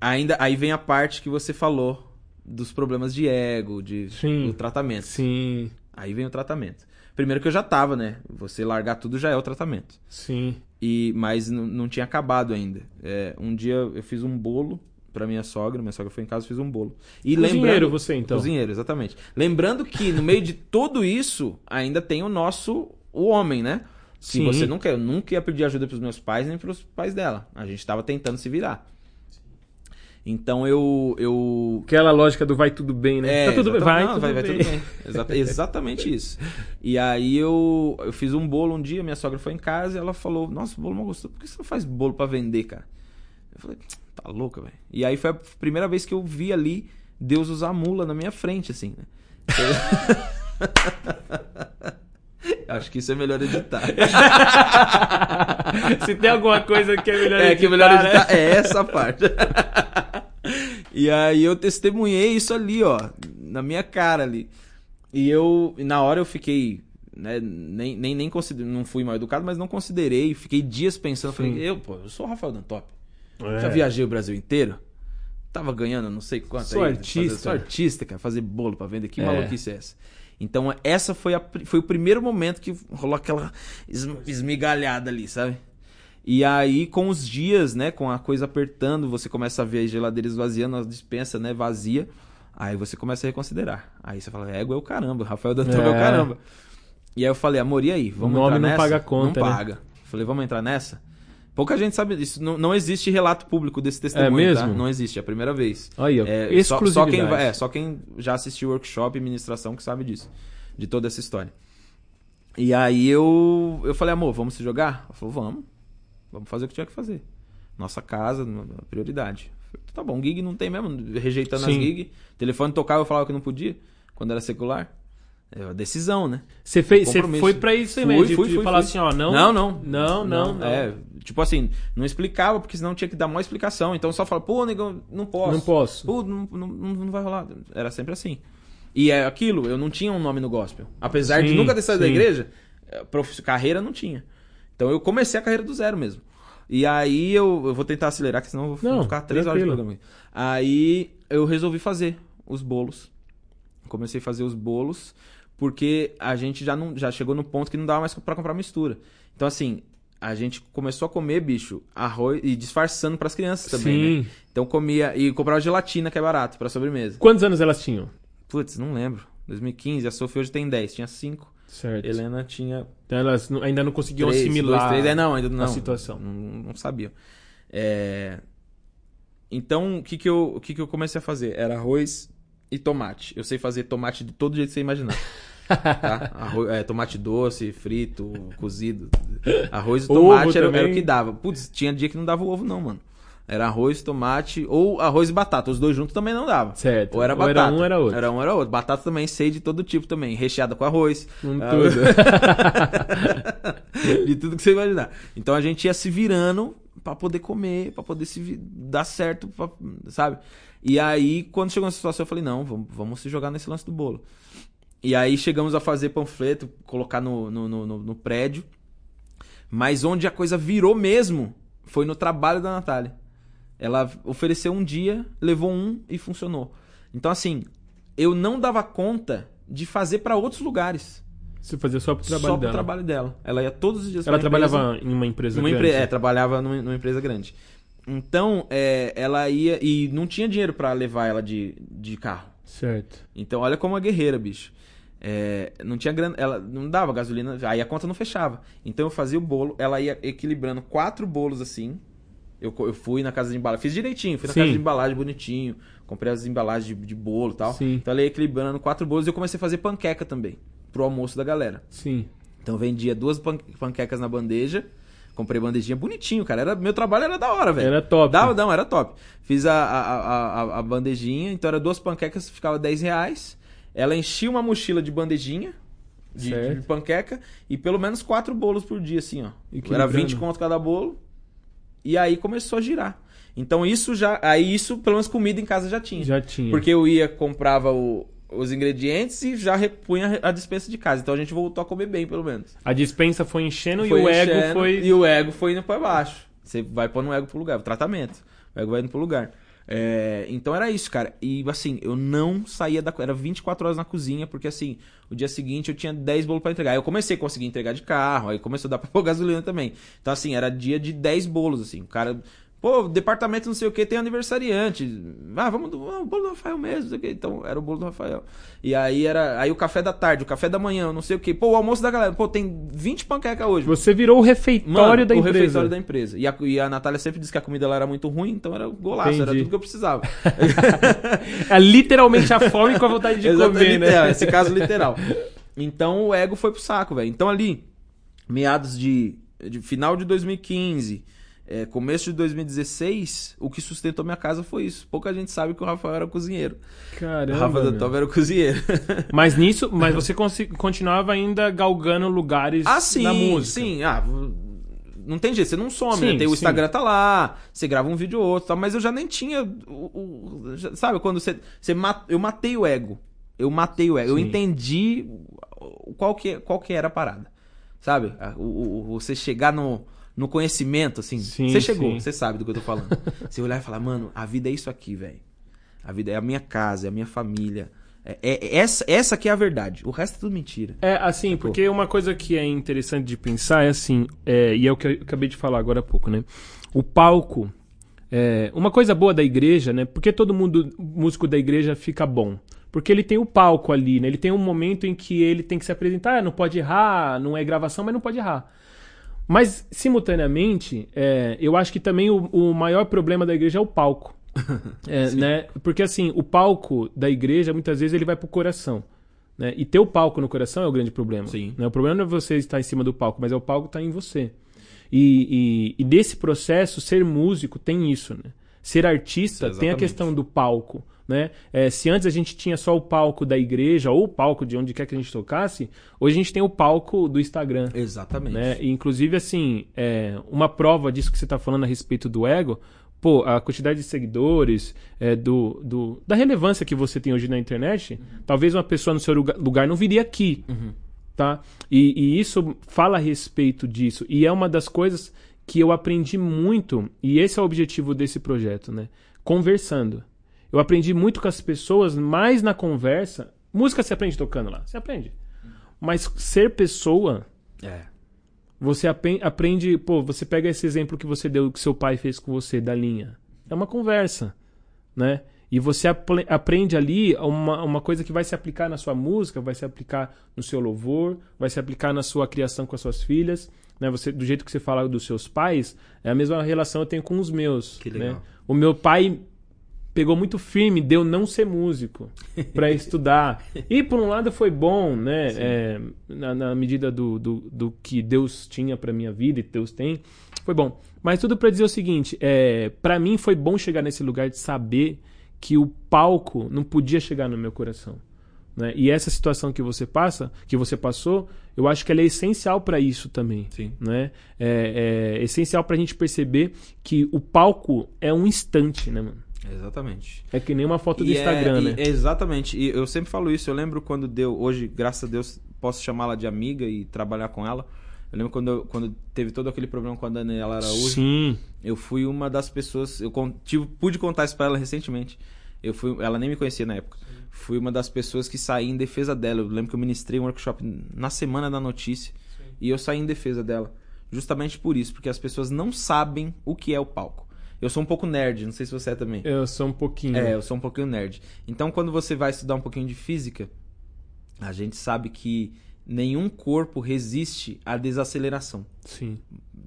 Ainda, aí vem a parte que você falou dos problemas de ego, de Sim. do tratamento. Sim, Aí vem o tratamento. Primeiro que eu já tava, né? Você largar tudo já é o tratamento. sim. E mas não tinha acabado ainda. É, um dia eu fiz um bolo pra minha sogra, minha sogra foi em casa, fiz um bolo. E Cozinheiro lembrando você, então. Cozinheiro, exatamente. Lembrando que no meio de tudo isso ainda tem o nosso o homem, né? Que Sim. você nunca, eu nunca ia pedir ajuda pros meus pais nem pros pais dela. A gente tava tentando se virar. Então eu eu Aquela lógica do vai tudo bem, né? é, tá tudo bem, vai, exatamente- tudo não, vai, bem. vai tudo bem. Exata- <laughs> exatamente isso. E aí eu, eu fiz um bolo um dia, minha sogra foi em casa e ela falou: Nossa, o bolo mal gostoso, por que você não faz bolo pra vender, cara? Eu falei: Tá louca, velho. E aí foi a primeira vez que eu vi ali Deus usar mula na minha frente, assim, né? Eu- <laughs> Acho que isso é melhor editar. <laughs> Se tem alguma coisa que é melhor É, que é melhor né? editar é essa parte. e aí eu testemunhei isso ali, ó, na minha cara ali. E eu, na hora eu fiquei, né, nem, nem, nem considerei, não fui mal educado, mas não considerei, fiquei dias pensando, falei, Sim. eu, pô, eu sou o Rafael Dantop. É. Já viajei o Brasil inteiro. Tava ganhando não sei quanto Sou aí, artista. Fazer, sou artista, cara. Fazer bolo pra vender. Que É. maluquice é essa? Então, essa foi, a, foi o primeiro momento que rolou aquela es- esmigalhada ali, sabe? E aí, com os dias, né? Com a coisa apertando, você começa a ver as geladeiras esvaziando, a dispensa, né? Vazia. Aí você começa a reconsiderar. Aí você fala, ego é o caramba, Rafael Danton é. o É. caramba. E aí eu falei, amor, e aí? Vamos O nome entrar não nessa? paga a conta, Não né? paga. Falei, vamos entrar nessa? Pouca gente sabe disso. Não, não existe relato público desse testemunho, mesmo? tá? Não existe, é a primeira vez. Aí, ó, É, só, só quem, é, só quem já assistiu workshop e ministração que sabe disso. De toda essa história. E aí eu, eu falei, amor, vamos se jogar? Ela falou, vamos. Vamos fazer o que tiver que fazer. Nossa casa, prioridade. Falei, tá bom, gig não tem mesmo, rejeitando as Sim. gig. Telefone tocava, eu falava que não podia, quando era secular. É uma decisão, né? Você fez, você foi pra isso aí Fui, mesmo, de- fui, de fui, falar fui. assim, ó, não, Não, não. não, não, não. É, tipo assim, não explicava, porque senão tinha que dar uma explicação. Então só fala, pô, negão, não posso. Não posso. Pô, não, não, não vai rolar. Era sempre assim. E é aquilo, eu não tinha um nome no gospel. Apesar de Sim, nunca ter saído da sim. igreja, eh, carreira não tinha. Então eu comecei a carreira do zero mesmo. E aí eu, eu vou tentar acelerar, que senão eu vou Não, ficar três horas de tranquilo. programa. Aí eu resolvi fazer os bolos. Comecei a fazer os bolos, porque a gente já, não, já chegou no ponto que não dava mais pra comprar mistura. Então, assim, a gente começou a comer, bicho, arroz e disfarçando pras crianças também, né? Sim. Então comia e comprava gelatina, que é barato, pra sobremesa. Quantos anos elas tinham? Putz, não lembro. 2015, a Sofia hoje tem 10, tinha 5. Certo. Helena tinha Então elas ainda não conseguiam 3, assimilar 2, 3. É, não, ainda não. a situação. Não, não sabiam. É... Então, o que que, eu, o que que eu comecei a fazer? Era arroz e tomate. Eu sei fazer tomate de todo jeito que você imaginar. <laughs> tá? Arroz, é, tomate doce, frito, cozido. Arroz e tomate era, era o que dava. Putz, tinha dia que não dava ovo não, mano. Era arroz, tomate ou arroz e batata. Os dois juntos também não dava. Certo. Ou era Ou batata. era um, era outro. Era um, era outro. Batata também sei de todo tipo também. Recheada com arroz. Com Ah, tudo. <laughs> de tudo que você imaginar. Então a gente ia se virando pra poder comer, pra poder se dar certo, pra- sabe? E aí, quando chegou nessa situação, eu falei, não, vamos, vamos se jogar nesse lance do bolo. E aí chegamos a fazer panfleto, colocar no, no, no, no- prédio. Mas onde a coisa virou mesmo foi no trabalho da Natália. Ela ofereceu um dia, levou um e funcionou. Então, assim, eu não dava conta de fazer pra outros lugares. Você fazia só pro trabalho só pro dela. trabalho dela. Ela ia todos os dias Ela pra empresa. trabalhava em uma empresa Numa grande. empre... É, trabalhava numa, numa empresa grande. Então, é, ela ia. E não tinha dinheiro pra levar ela de, de carro. Certo. Então, olha como a guerreira, bicho. É, não tinha grana, ela não dava gasolina, aí a conta não fechava. Então eu fazia o bolo, ela ia equilibrando quatro bolos assim. Eu, eu fui na casa de embalagem, fiz direitinho, fui na Sim. casa de embalagem bonitinho, comprei as embalagens de, de bolo e tal. Sim. Então ela ia equilibrando quatro bolos e eu comecei a fazer panqueca também, pro almoço da galera. Sim. Então eu vendia duas pan- panquecas na bandeja, comprei bandejinha bonitinho, cara. Era, meu trabalho era da hora, velho. Era top. Dava, não, era top. Fiz a, a, a, a- a bandejinha, então era duas panquecas, ficava 10 reais. Ela enchia uma mochila de bandejinha, de, de panqueca, e pelo menos quatro bolos por dia, assim, ó. Era 20 conto cada bolo. E aí começou a girar. Então isso já. Aí isso, pelo menos comida em casa já tinha. Já tinha. Porque eu ia, comprava o- os ingredientes e já repunha a dispensa de casa. Então a gente voltou a comer bem, pelo menos. A dispensa foi enchendo Foi e o ego enchendo, foi. E o ego foi indo pra baixo. Você vai pondo o ego pro lugar, o tratamento. O ego vai indo pro lugar. É, então era isso, cara. E assim, eu não saía da. Era 24 horas na cozinha, porque assim, o dia seguinte eu tinha 10 bolos pra entregar. Eu comecei a conseguir entregar de carro, aí começou a dar pra pôr <laughs> gasolina também. Então, assim, era dia de 10 bolos, assim. O cara. Pô, departamento não sei o que tem aniversariante. Ah, vamos do ah, o bolo do Rafael mesmo, não sei o. Então, era o bolo do Rafael. E aí era. Aí o café da tarde, o café da manhã, não sei o que. Pô, o almoço da galera. Pô, tem 20 panquecas hoje. Você virou o refeitório Mano, da o empresa. refeitório da empresa. E a, e a Natália sempre disse que a comida lá era muito ruim, então era golaço, era Entendi. tudo que eu precisava. <laughs> É literalmente a fome com a vontade de <laughs> Exato, comer, literal, né? Esse caso literal. Então o ego foi pro saco, velho. Então ali, meados de, de final de 2015, é, começo de 2016, o que sustentou minha casa foi isso. Pouca gente sabe que o Rafael era cozinheiro. o Caramba. Rafa meu. Dantov era o cozinheiro. <laughs> Mas nisso, mas você continuava ainda galgando lugares Ah, sim, na música. sim. Ah, não tem jeito, você não some, Sim, né? Tem o. Instagram tá lá, você grava um vídeo ou outro, tá? mas eu já nem tinha o, o- sabe quando você, você ma- eu matei o ego. Eu matei o ego. Eu Sim. entendi o- qual que qual que era a parada. Sabe? O, o- o- você chegar no no conhecimento assim, Sim, você chegou, sim. você sabe do que eu tô falando. <laughs> você olhar e falar, mano, a vida é isso aqui, velho. A vida é a minha casa, é a minha família. É, é- essa essa que é a verdade. O resto é tudo mentira. É, assim, porque uma coisa que é interessante de pensar é assim, é, e é o que eu acabei de falar agora há pouco, né? O palco, é, uma coisa boa da igreja, né? Porque todo mundo, músico da igreja, fica bom. Porque ele tem o palco ali, né? Ele tem um momento em que ele tem que se apresentar, não pode errar, não é gravação, mas não pode errar. Mas, simultaneamente, é, eu acho que também o, o maior problema da igreja é o palco. <laughs> É, né? Porque assim, o palco da igreja, muitas vezes, ele vai pro coração. Né? E ter o palco no coração é o grande problema. Sim. Né? O problema não é você estar em cima do palco, mas é o palco estar em você. E, e, e nesse processo, ser músico tem isso. Né? Ser artista tem a questão do palco. Né? É, se antes a gente tinha só o palco da igreja ou o palco de onde quer que a gente tocasse, hoje a gente tem o palco do Instagram. Exatamente. Né? E, inclusive, assim, é, uma prova disso que você está falando a respeito do ego, pô, a quantidade de seguidores, é, do, do- da relevância que você tem hoje na internet, talvez uma pessoa no seu lugar, não viria aqui. Tá? E, e isso fala a respeito disso. E é uma das coisas que eu aprendi muito, e esse é o objetivo desse projeto, né? Conversando. Eu aprendi muito com as pessoas, mais na conversa. Música você aprende tocando lá, você aprende. Mas ser pessoa, É. você aprende, pô, você pega esse exemplo que você deu, que seu pai fez com você, da linha. É uma conversa, né? E você apl- aprende ali uma, uma coisa que vai se aplicar na sua música, vai se aplicar no seu louvor, vai se aplicar na sua criação com as suas filhas, né? Você, do jeito que você fala dos seus pais, é a mesma relação que eu tenho com os meus. Que né? legal. O meu pai pegou muito firme de eu não ser músico <laughs> para estudar. E por um lado foi bom, né? É, na, na medida do, do, do que Deus tinha para minha vida e Deus tem, foi bom. Mas tudo para dizer o seguinte, é, para mim foi bom chegar nesse lugar de saber que o palco não podia chegar no meu coração. Né? E essa situação que você passa, que você passou, eu acho que ela é essencial para isso também. Sim. Né? É, é essencial para a gente perceber que o palco é um instante, né, mano? Exatamente. É que nem uma foto do E é- Instagram, e- né? exatamente. E eu sempre falo isso. Eu lembro quando deu. Hoje, graças a Deus, posso chamá-la de amiga e trabalhar com ela. Eu lembro quando, eu- quando teve todo aquele problema com a Daniela Araújo. Sim. Eu fui uma das pessoas. Eu tive, pude contar isso pra ela recentemente. Eu fui, ela nem me conhecia na época. Fui uma das pessoas que saí em defesa dela. Eu lembro que eu ministrei um workshop na semana da notícia. E eu saí em defesa dela. Justamente por isso, porque as pessoas não sabem o que é o palco. Eu sou um pouco nerd, não sei se você é também. Eu sou um pouquinho. É, eu sou um pouquinho nerd. Então, quando você vai estudar um pouquinho de física, a gente sabe que nenhum corpo resiste à desaceleração, Sim.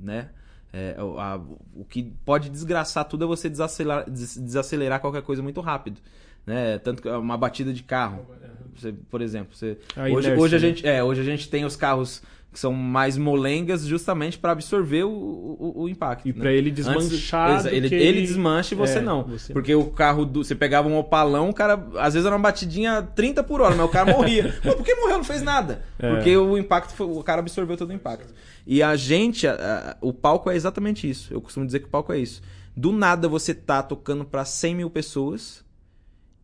né? É, o, a- o que pode desgraçar tudo é você desacelerar, des- desacelerar qualquer coisa muito rápido, né? Tanto que uma batida de carro, você, por exemplo, você, hoje, hoje a né? gente, é, hoje a gente tem os carros que são mais molengas justamente para absorver o, o, o impacto. E né? pra ele Antes- desmanchar. do ele, que ele desmancha e você É, não. você porque o carro do. Você pegava um opalão, o cara. Às vezes era uma batidinha 30 por hora, mas o cara morria. <laughs> Pô, por que morreu? Não fez nada. É. Porque o impacto foi- O cara absorveu todo o impacto. E a gente. a- a- o palco é exatamente isso. Eu costumo dizer que o palco é isso. Do nada você tá tocando pra 100 mil pessoas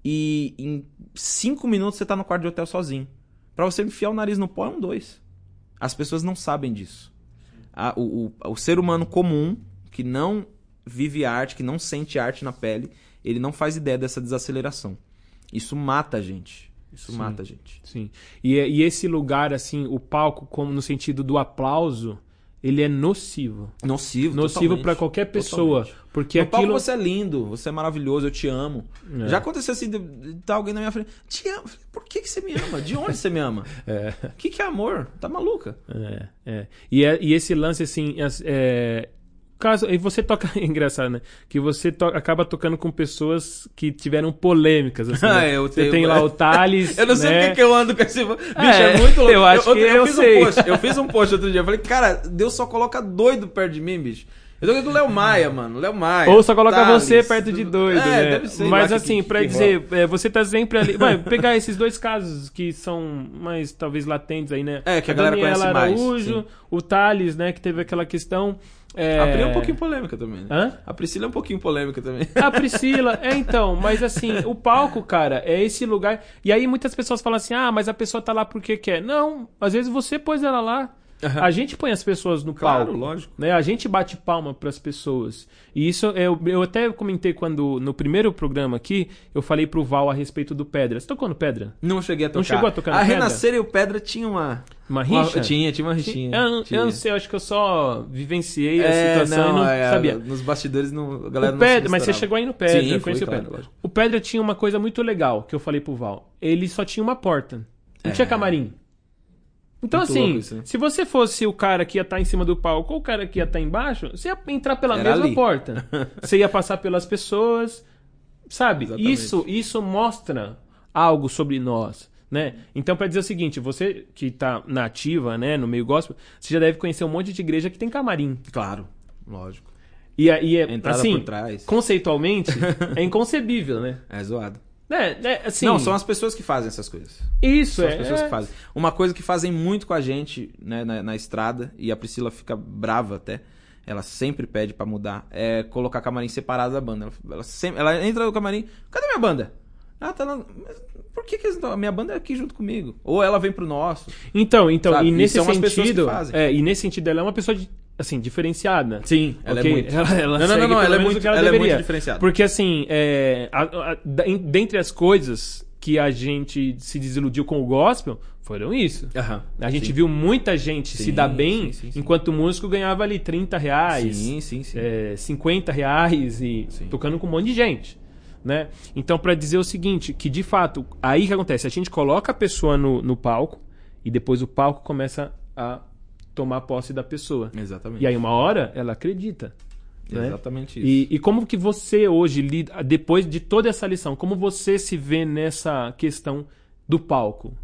e em 5 minutos você tá no quarto de hotel sozinho. Pra você enfiar o nariz no pó é um dois. As pessoas não sabem disso. A- o, o- o ser humano comum, que não vive arte, que não sente arte na pele, ele não faz ideia dessa desaceleração. Isso mata a gente. Isso Sim. mata a gente. Sim. E, e esse lugar, assim, o palco, como no sentido do aplauso, ele é nocivo. Nocivo, Nocivo pra qualquer pessoa. Totalmente. Porque no aquilo. você é lindo, você é maravilhoso, eu te amo. É. Já aconteceu assim, tá alguém na minha frente, te amo. Por que, que você me ama? De onde você me ama? <laughs> É. O que, que é amor? Tá maluca? É, é. E, é- e esse lance, assim, as- é, caso, e você toca, é <laughs> engraçado, né? Que você to- acaba tocando com pessoas que tiveram polêmicas, assim, <laughs> Ah, né? eu Você tenho- tem lá <laughs> o Thales, Eu não sei né? porque que eu ando com esse. Bicho, É, é, muito louco. eu acho que eu fiz sei. Um post, eu fiz um post outro dia. Eu falei, cara, Deus só coloca doido perto de mim, bicho. Eu tô com o Léo Maia, mano. Léo Maia. Ou só coloca Thales, você perto de doido, é, né? Deve ser, Mas eu assim, que- pra que dizer, é, você tá sempre ali. Vai, pegar esses dois casos que são mais, talvez, latentes aí, né? É, que a galera Daniela conhece mais, Araújo, sim. o Thales, né, que teve aquela questão. É... A Pri é um pouquinho polêmica também, né? Hã? A Priscila é um pouquinho polêmica também. <laughs> A Priscila, é então, mas assim, o palco, cara, é esse lugar. E aí muitas pessoas falam assim: ah, mas a pessoa tá lá porque quer. Não, às vezes você pôs ela lá. A gente põe as pessoas no Claro, palco. lógico. Né? A gente bate palma pras pessoas. E isso eu, eu até comentei quando, no primeiro programa aqui, eu falei pro Val a respeito do Pedra. Você tocou no Pedra? Não cheguei a tocar. Não chegou a tocar no A Pedra? Renascer e o Pedra tinha uma. Uma uma- rixa? tinha, tinha uma rixinha. Eu, não- eu não sei, eu acho que eu só vivenciei a É, situação e não é, sabia. Nos bastidores não, a galera o não Pedra, mas você chegou aí no Pedra, Sim, fui, conheci o claro, Pedra. lógico. O Pedra tinha uma coisa muito legal que eu falei pro Val. Ele só tinha uma porta. Não É. tinha camarim. Então, Muito assim, isso, né? se você fosse o cara que ia estar em cima do palco ou o cara que ia estar embaixo, você ia entrar pela Era mesma ali. porta. <laughs> Você ia passar pelas pessoas. Sabe? Exatamente. Isso, isso mostra algo sobre nós. Né? Então, pra dizer o seguinte, você que tá na ativa, né, no meio gospel, você já deve conhecer um monte de igreja que tem camarim. Claro, lógico. E, aí é, Entrada assim, conceitualmente, <laughs> é inconcebível, né? É zoado. É, é, assim, Não, são as pessoas que fazem essas coisas. isso São é, as pessoas é- que fazem. Uma coisa que fazem muito com a gente né, na, na estrada, e a Priscila fica brava até, ela sempre pede pra mudar, é colocar camarim separado da banda. Ela, ela sempre, ela entra no camarim, cadê minha banda? Ah, tá lá. Mas por que, que eles não- a minha banda é aqui junto comigo? Ou ela vem pro nosso. Então, então, Sabe? e E nesse são que sentido, é, e nesse sentido ela é uma pessoa de- assim, diferenciada. Sim, ela Ok? é muito. <laughs> Ela, ela não, não, não, não, ela é muito, ela, ela é muito diferenciada. Porque assim, é, a- a- em- dentre as coisas que a gente se desiludiu com o gospel, foram isso. Aham, A gente sim. viu muita gente se Sim, dar bem, sim, enquanto o músico ganhava ali 30 reais, Sim, sim, sim. é, 50 reais e tocando com um monte de gente. Né? Então, pra dizer o seguinte, que de fato, aí que acontece? A gente coloca a pessoa no, no palco e depois o palco começa a tomar posse da pessoa. Exatamente. E aí, uma hora, ela acredita. né? Exatamente isso. E, e como que você hoje, lida, depois de toda essa lição, como você se vê nessa questão do palco?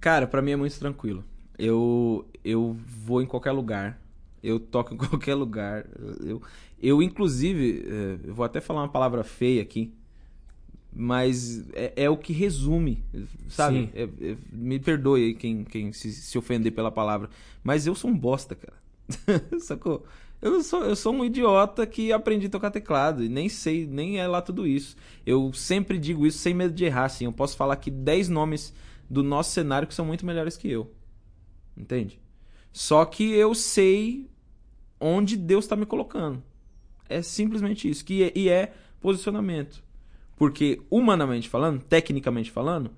Cara, pra mim é muito tranquilo. Eu, eu vou em qualquer lugar. Eu toco em <laughs> qualquer lugar. Eu, eu inclusive, eh, eu vou até falar uma palavra feia aqui, mas é, é o que resume, sabe? É- é- me perdoe aí quem, quem se, se ofender pela palavra, mas eu sou um bosta, cara. <laughs> Sacou? Eu sou, eu sou um idiota que aprendi a tocar teclado e nem sei, nem é lá tudo isso. Eu sempre digo isso sem medo de errar, assim. Eu posso falar aqui 10 nomes do nosso cenário que são muito melhores que eu. Entende? Só que eu sei onde Deus está me colocando. É simplesmente isso. Que é- e é posicionamento. Porque, humanamente falando, tecnicamente falando,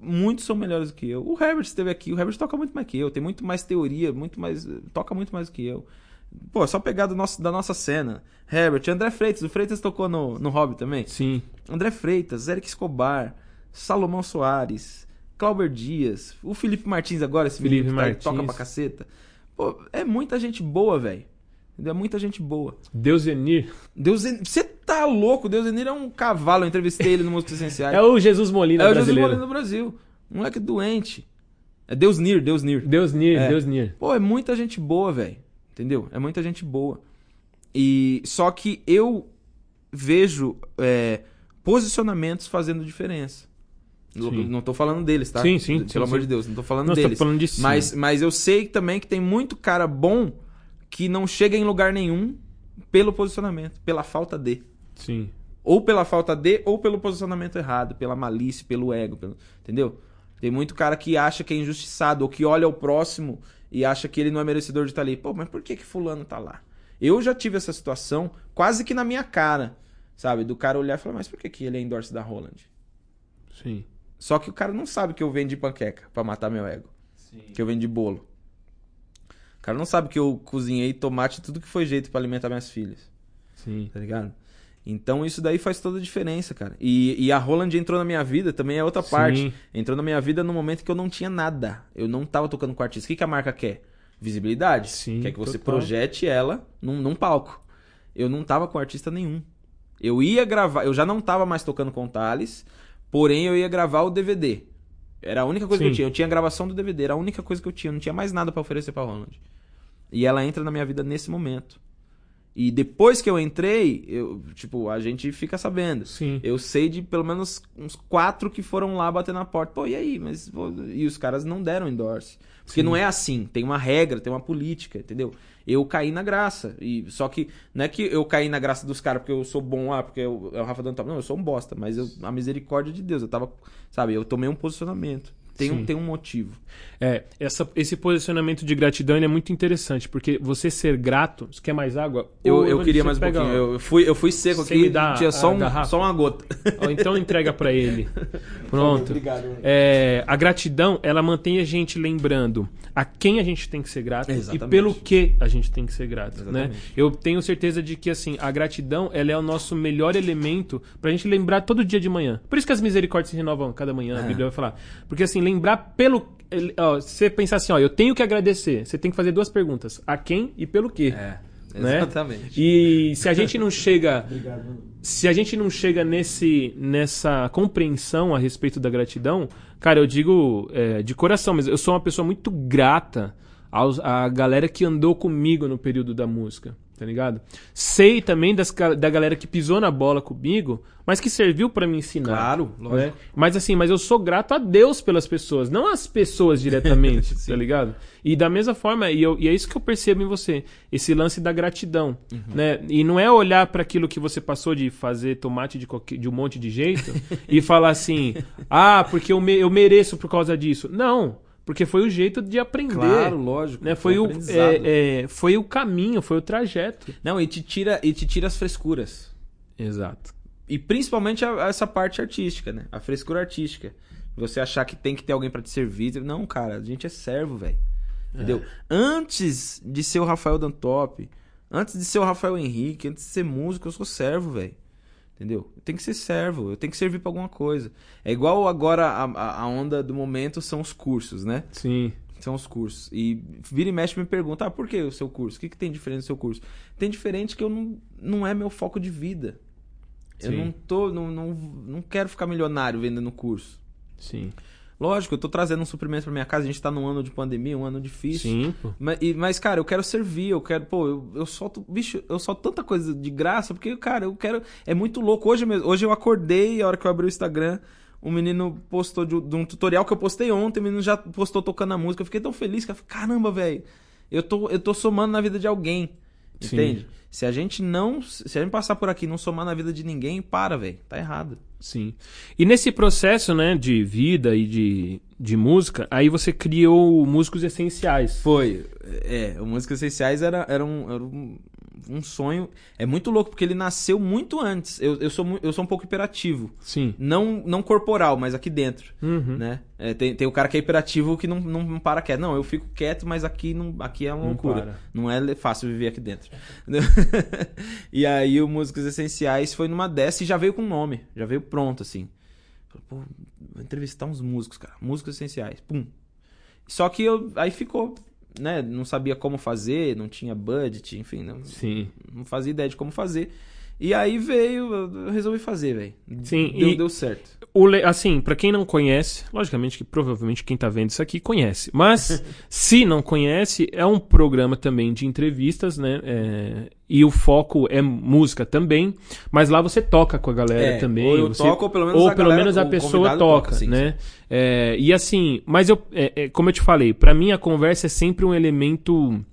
muitos são melhores do que eu. O Herbert esteve aqui, o Herbert toca muito mais que eu, tem muito mais teoria, muito mais. toca muito mais do que eu. Pô, só pegar do nosso, da nossa cena. Herbert, André Freitas. O Freitas tocou no, no Hobby também. Sim. André Freitas, Eric Escobar, Salomão Soares, Clauber Dias, o Felipe Martins agora, esse Felipe que tá- Martins. toca pra caceta. Pô, é muita gente boa, velho. É muita gente boa. Deus Enir. Deus, você tá louco? Deus Enir é um cavalo. Eu entrevistei ele no Músicos Essenciais. É o Jesus Molina É o Jesus brasileiro. Molina do Brasil. Um moleque doente. É Deus Nir, Deus Nir. Deus Nir, É. Deus Nir. Pô, é muita gente boa, velho. Entendeu? É muita gente boa. E só que eu vejo é, posicionamentos fazendo diferença. Não- Sim. Não tô falando deles, tá? Sim, sim, Pelo sim, amor sim. de Deus, não tô falando Nós deles. estamos falando de. Mas, mas eu sei também que tem muito cara bom que não chega em lugar nenhum pelo posicionamento, pela falta de. Sim. Ou pela falta de, ou pelo posicionamento errado, pela malícia, pelo ego, pelo- entendeu? Tem muito cara que acha que é injustiçado, ou que olha o próximo e acha que ele não é merecedor de estar ali. Pô, mas por que que fulano tá lá? Eu já tive essa situação quase que na minha cara, sabe? Do cara olhar e falar, mas por que que ele é endorse da Roland? Sim. Só que o cara não sabe que eu vendi panqueca pra matar meu ego. Que eu vendi bolo. O cara não sabe que eu cozinhei tomate tudo que foi jeito pra alimentar minhas filhas. Sim. Tá ligado? Então isso daí faz toda a diferença, cara. E, e a Roland entrou na minha vida também é outra Sim. parte. Entrou na minha vida no momento que eu não tinha nada. Eu não tava tocando com artista. O que, que a marca quer? Visibilidade. Sim, quer que você total. projete ela num, num palco. Eu não tava com artista nenhum. Eu ia gravar, eu já não tava mais tocando com Thales, porém eu ia gravar o DVD. Era a única coisa que eu Sim. tinha. Eu tinha a gravação do DVD, era a única coisa que eu tinha. Eu não tinha mais nada pra oferecer pra Roland. E ela entra na minha vida nesse momento. E depois que eu entrei, eu, tipo, a gente fica sabendo. Sim. Eu sei de pelo menos uns quatro que foram lá bater na porta. Pô, e aí? Mas, pô, e os caras não deram endorse. Porque Sim. não é assim. Tem uma regra, tem uma política, entendeu? Eu caí na graça. E, só que não é que eu caí na graça dos caras porque eu sou bom lá, porque eu, é o Rafa Dantop. Não, eu sou um bosta. Mas eu- a misericórdia de Deus. Eu tava, sabe, eu tomei um posicionamento. Tem, Sim. um, tem um motivo. É, essa, esse posicionamento de gratidão é muito interessante, porque você ser grato. Você quer mais água? Eu, eu queria mais um pouquinho. uma- Eu fui, eu fui seco Você aqui me dá tinha só, a um- garrafa? só uma gota. Então entrega pra ele. <laughs> Pronto. Obrigado. É, a gratidão, ela mantém a gente lembrando a quem a gente tem que ser grato Exatamente. e pelo que a gente tem que ser grato, né? Eu tenho certeza de que assim, a gratidão, ela é o nosso melhor elemento pra gente lembrar todo dia de manhã. Por isso que as misericórdias se renovam cada manhã, a É. Bíblia vai falar. Porque assim, lembrar pelo ó, você pensar assim, ó, eu tenho que agradecer, você tem que fazer duas perguntas: a quem e pelo que. É, Né? exatamente. E se a gente não chega, <laughs> se a gente não chega nesse nessa compreensão a respeito da gratidão, cara, eu digo é, de coração, mas eu sou uma pessoa muito grata aos, à galera que andou comigo no período da música, tá ligado? Sei também das, da galera que pisou na bola comigo, mas que serviu pra me ensinar. Claro, lógico. né? Mas assim, mas eu sou grato a Deus pelas pessoas, não às pessoas diretamente, <laughs> tá ligado? E da mesma forma, e, eu- e é isso que eu percebo em você, esse lance da gratidão, Uhum. né? E não é olhar para aquilo que você passou de fazer tomate de, qualquer- de um monte de jeito <laughs> e falar assim, ah, porque eu, me- eu mereço por causa disso. Não, porque foi o jeito de aprender. Claro, lógico. Né? Foi, um o, é, é, foi o caminho, foi o trajeto. Não, e te tira, e te tira as frescuras. Exato. E principalmente a- essa parte artística, né? A frescura artística. Você achar que tem que ter alguém pra te servir. Não, cara, a gente é servo, velho. Entendeu? Antes de ser o Rafael Dantop, antes de ser o Rafael Henrique, antes de ser músico, eu sou servo, velho. Entendeu? Eu tenho que ser servo, eu tenho que servir pra alguma coisa. É igual agora a, a- onda do momento são os cursos, né? Sim. São os cursos. E vira e mexe me pergunta, ah, por que o seu curso? O que, que tem diferente no seu curso? Tem diferente que eu não, não é meu foco de vida. Eu Sim. não tô, não, não, não quero ficar milionário vendendo curso. Sim. Lógico, eu tô trazendo um suprimento pra minha casa, a gente tá num ano de pandemia, um ano difícil. Sim, pô. Mas, e- mas, cara, eu quero servir, eu quero, pô, eu, eu solto, bicho, eu solto tanta coisa de graça, porque, cara, eu quero, é muito louco. Hoje mesmo, hoje eu acordei, a hora que eu abri o Instagram, um menino postou de, de um tutorial que eu postei ontem, o menino já postou tocando a música, eu fiquei tão feliz, que eu falei, caramba, velho, eu tô, eu tô somando na vida de alguém, Sim. Se a gente não, se a gente passar por aqui e não somar na vida de ninguém, para, velho, tá errado. Sim. E nesse processo, né, de vida e de, de música, aí você criou músicos essenciais. Foi. É, o Músicas Essenciais era, era, um, era um- um sonho. É muito louco, porque ele nasceu muito antes. Eu, eu, sou, eu sou um pouco hiperativo. Sim. Não, não corporal, mas aqui dentro. Uhum. Né? É, tem, tem o cara que é hiperativo que não, não, não para quieto. Não, eu fico quieto, mas aqui, não, aqui é uma Não loucura. para. Não é fácil viver aqui dentro. <laughs> e aí o Músicos Essenciais foi numa dessa e já veio com nome. Já veio pronto, assim. Pô, vou entrevistar uns músicos, cara. Músicos Essenciais. Pum. Só que eu, aí ficou, né? Não sabia como fazer, não tinha budget, enfim. Não, Sim. não fazia ideia de como fazer. E aí veio, eu resolvi fazer, velho. Sim, Deu, e- deu certo. Le- Assim, pra quem não conhece, logicamente que provavelmente quem tá vendo isso aqui conhece. Mas, <laughs> se não conhece, é um programa também de entrevistas, né? É, E o foco é música também. Mas lá você toca com a galera É, também. ou eu você- toco, ou pelo menos ou a pelo galera- menos a pessoa toca, toca, sim, né? É, e assim, mas eu, é, é, como eu te falei, pra mim a conversa é sempre um elemento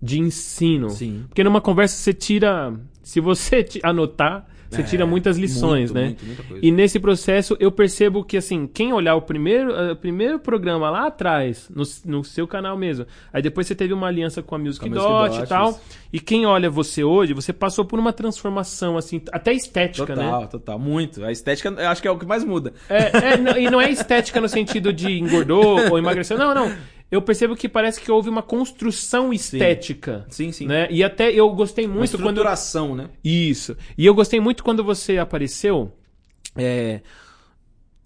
de ensino. Sim. Porque numa conversa você tira. Se você anotar, você É, tira muitas lições, muito, né? muito, muita coisa. E nesse processo eu percebo que, assim, quem olhar o primeiro, eh, o primeiro programa lá atrás, no, no seu canal mesmo, aí depois você teve uma aliança com a Music, Com a Music Dot e tal, e quem olha você hoje, você passou por uma transformação, assim, até estética, Total, né? total. Muito. A estética, eu acho que é o que mais muda. É, é, não- e não é estética no sentido de engordou <laughs> ou emagreceu, não, não. Eu percebo que parece que houve uma construção estética. Sim, sim. Né? E até eu gostei Uma muito quando. estruturação, né? Isso. E eu gostei muito quando você apareceu. é,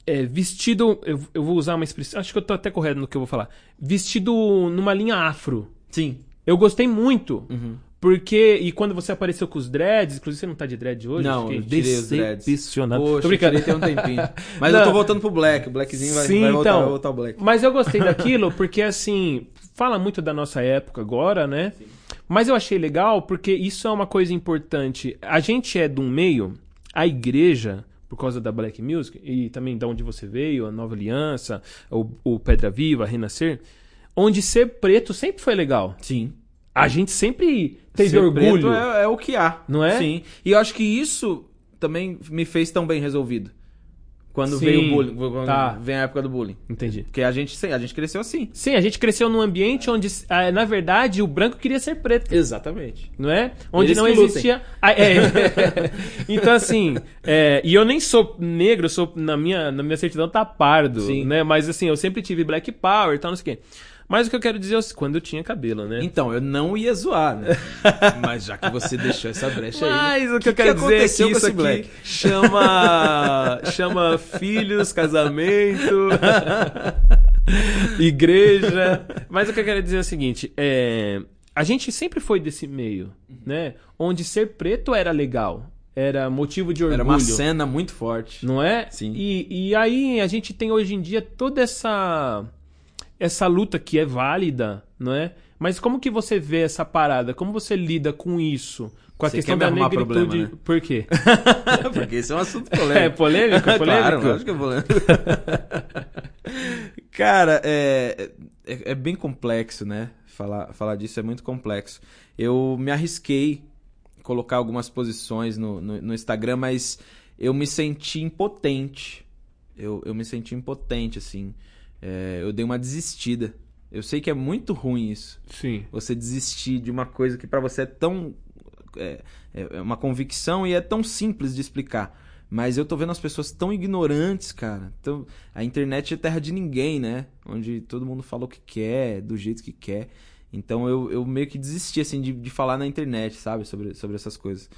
é, vestido. Eu, eu vou usar uma expressão. Acho que eu tô até correto no que eu vou falar. Vestido numa linha afro. Sim. Eu gostei muito. Uhum. Porque. E quando você apareceu com os dreads, inclusive você não tá de dread hoje? Não, eu tirei os dreads. decepcionado. Poxa, Tô brincando. eu tirei tem um tempinho. Mas Não. eu tô voltando pro Black. O Blackzinho vai, Sim, vai voltar, então. vai voltar o Black. Mas eu gostei daquilo porque, assim, fala muito da nossa época agora, né? Mas eu achei legal porque isso é uma coisa importante. A gente é de um meio, a igreja, por causa da Black Music, e também de onde você veio, a Nova Aliança, o, o Pedra Viva, Renascer, onde ser preto sempre foi legal. Sim. A gente sempre teve Ser orgulho. é, é o que há. Não é? Sim. E eu acho que isso também me fez tão bem resolvido. Quando Sim, veio o bullying. Quando tá. vem a época do bullying. Entendi. Porque a gente, a gente cresceu assim. Sim, a gente cresceu num ambiente onde, ah, na verdade, o branco queria ser preto. Exatamente. não é? Onde Eles não existia. Ah, é. <laughs> então, assim, é, e eu nem sou negro, sou, na minha, na minha certidão tá pardo, Sim. né? Mas assim, eu sempre tive black power e tal, não sei o quê. Mas o que eu quero dizer é o- quando eu tinha cabelo, né? Então, eu não ia zoar, né? <laughs> Mas já que você deixou essa brecha aí. Mas o que, eu que quero dizer é que isso aqui black? chama chama filhos, casamento, <laughs> igreja. Mas o que eu quero dizer é o seguinte, é, a gente sempre foi desse meio, né? Onde ser preto era legal, era motivo de orgulho. Era uma cena muito forte. Não é? Sim. E, e aí a gente tem hoje em dia toda essa essa luta que é válida, não é? Mas como que você vê essa parada? Como você lida com isso? Com a Você questão da negritude. problema, né? Por quê? <laughs> Porque esse é um assunto <laughs> É polêmico. <laughs> polêmico? polêmico? claro, lógico que é polêmico. Cara, é, é, é bem complexo, né? Falar, falar disso é muito complexo. Eu me arrisquei colocar algumas posições no, no, no Instagram, mas eu me senti impotente. Eu, eu me senti impotente, assim. É, eu dei uma desistida. Eu sei que é muito ruim isso. Sim. Você desistir de uma coisa que pra você é tão. É, é uma convicção e é tão simples de explicar. Mas eu tô vendo as pessoas tão ignorantes, cara. Tão... A internet é terra de ninguém, né? Onde todo mundo fala o que quer, do jeito que quer. Então eu, eu meio que desisti, assim, de, de falar na internet, sabe? Sobre, sobre essas coisas.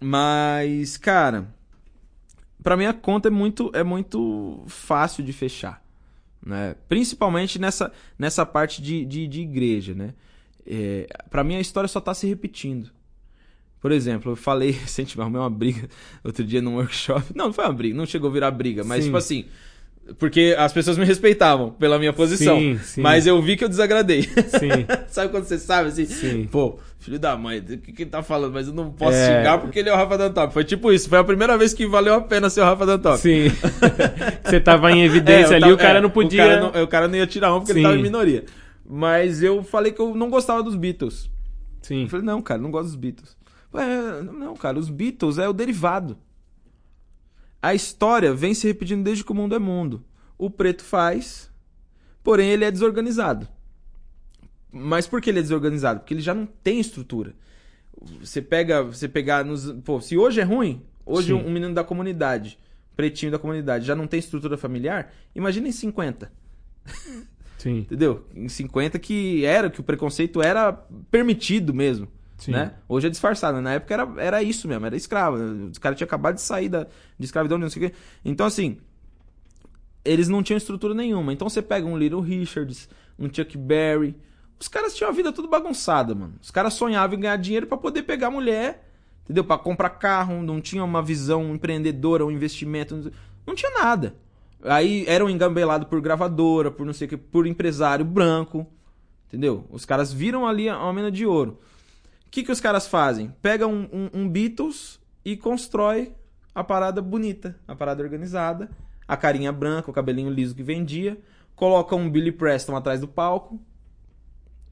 Mas, cara, pra mim a conta é muito, é muito fácil de fechar. Né? Principalmente nessa, nessa parte de, de, de igreja, né? É, para mim a história só tá se repetindo. Por exemplo, eu falei <laughs> recentemente, arrumei uma briga <laughs> outro dia num workshop. Não, não foi uma briga, não chegou a virar briga, mas Sim. tipo assim. Porque as pessoas me respeitavam pela minha posição. Sim, sim. Mas eu vi que eu desagradei. Sim. <laughs> sabe quando você sabe assim? Sim. Pô, filho da mãe, o que, que ele tá falando? Mas eu não posso É. xingar porque ele é o Rafa Dantop. Foi tipo isso, foi a primeira vez que valeu a pena ser o Rafa Dantop. Sim. <laughs> Você tava em evidência É, eu ali, tava- o cara é, não podia. O cara não, o cara não ia tirar um porque Sim. ele tava em minoria. Mas eu falei que eu não gostava dos Beatles. Sim. Eu falei, não, cara, não gosto dos Beatles. Ué, não, cara, os Beatles é o derivado. A história vem se repetindo desde que o mundo é mundo. O preto faz, porém ele é desorganizado. Mas por que ele é desorganizado? Porque ele já não tem estrutura. Você pega, você pegar nos, pô, se hoje é ruim, hoje um, um menino da comunidade, pretinho da comunidade, já não tem estrutura familiar, imagina em 50. Sim. <laughs> Entendeu? Em 50 que era, que o preconceito era permitido mesmo. Né? Hoje é disfarçado. Na época era, era isso mesmo, era escravo. Os caras tinham acabado de sair da, de escravidão, não sei o quê. Então, assim, eles não tinham estrutura nenhuma. Então você pega um Little Richards, um Chuck Berry. Os caras tinham a vida tudo bagunçada, mano. Os caras sonhavam em ganhar dinheiro pra poder pegar mulher, entendeu? Pra comprar carro, não tinha uma visão empreendedora, um investimento, não tinha nada. Aí eram engambelados por gravadora, por não sei o que, por empresário branco, entendeu? Os caras viram ali a mina de ouro. O que, que os caras fazem? Pegam um, um, um Beatles e constrói a parada bonita, a parada organizada, a carinha branca, o cabelinho liso que vendia, coloca um Billy Preston atrás do palco,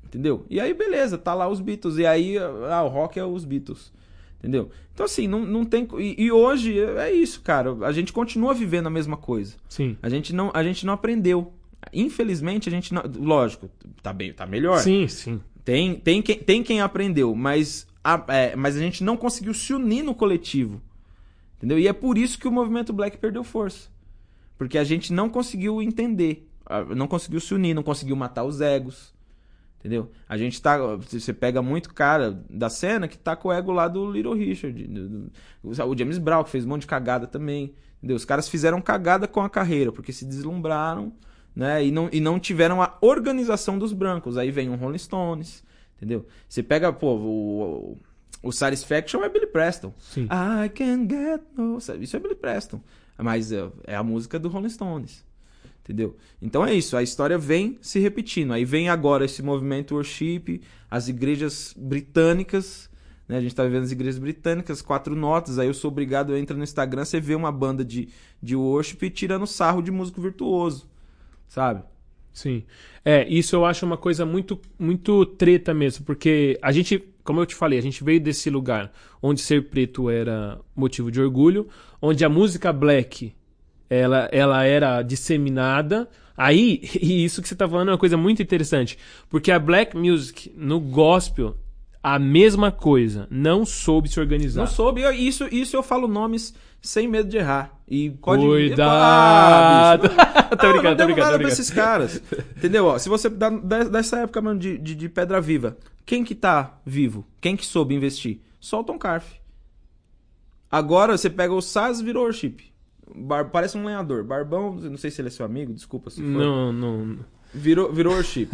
entendeu? E aí beleza, tá lá os Beatles, e aí ah, o rock é os Beatles. Entendeu? Então, assim, não, não tem. E, e, hoje é isso, cara. A gente continua vivendo a mesma coisa. Sim. A gente não, a gente não aprendeu. Infelizmente, a gente não. Lógico, tá, bem, tá melhor. Sim, sim. Tem, tem, quem, tem quem aprendeu, mas a, é, mas a gente não conseguiu se unir no coletivo. Entendeu? E é por isso que o movimento black perdeu força. Porque a gente não conseguiu entender. Não conseguiu se unir, não conseguiu matar os egos. Entendeu? A gente tá. Você pega muito cara da cena que tá com o ego lá do Little Richard. Do, do, o James Brown, que fez um monte de cagada também. Entendeu? Os caras fizeram cagada com a carreira, porque se deslumbraram, né? E não, e não tiveram a organização dos brancos. Aí vem um Rolling Stones. Entendeu? Você pega, pô, o, o, o Satisfaction é Billy Preston. Sim. I can get no. Isso é Billy Preston. Mas é, é a música do Rolling Stones. Entendeu? Então é isso, a história vem se repetindo. Aí vem agora esse movimento worship, as igrejas britânicas, né? A gente tá vivendo as igrejas britânicas, quatro notas, aí eu sou obrigado a entrar no Instagram, você vê uma banda de, de worship tirando sarro de músico virtuoso, sabe? Sim. É, isso eu acho uma coisa muito, muito treta mesmo, porque a gente, como eu te falei, a gente veio desse lugar onde ser preto era motivo de orgulho, onde a música black ela, ela era disseminada. Aí, <laughs> e isso que você tá falando é uma coisa muito interessante, porque a black music no gospel a mesma coisa, não soube se organizar. Não soube, isso, isso eu falo nomes sem medo de errar. E pode Cuidado! Ah, <laughs> tô não, brincando, não tô devo brincando, nada tô pra esses caras. Entendeu? Ó, se você dá dessa época mesmo de, de, de, Pedra Viva, quem que tá vivo? Quem que soube investir? Só o Tom Carf. Agora você pega o SAS virou worship. Bar... Parece um lenhador. Barbão, não sei se ele é seu amigo, desculpa se for. Não, não. Virou, virou worship.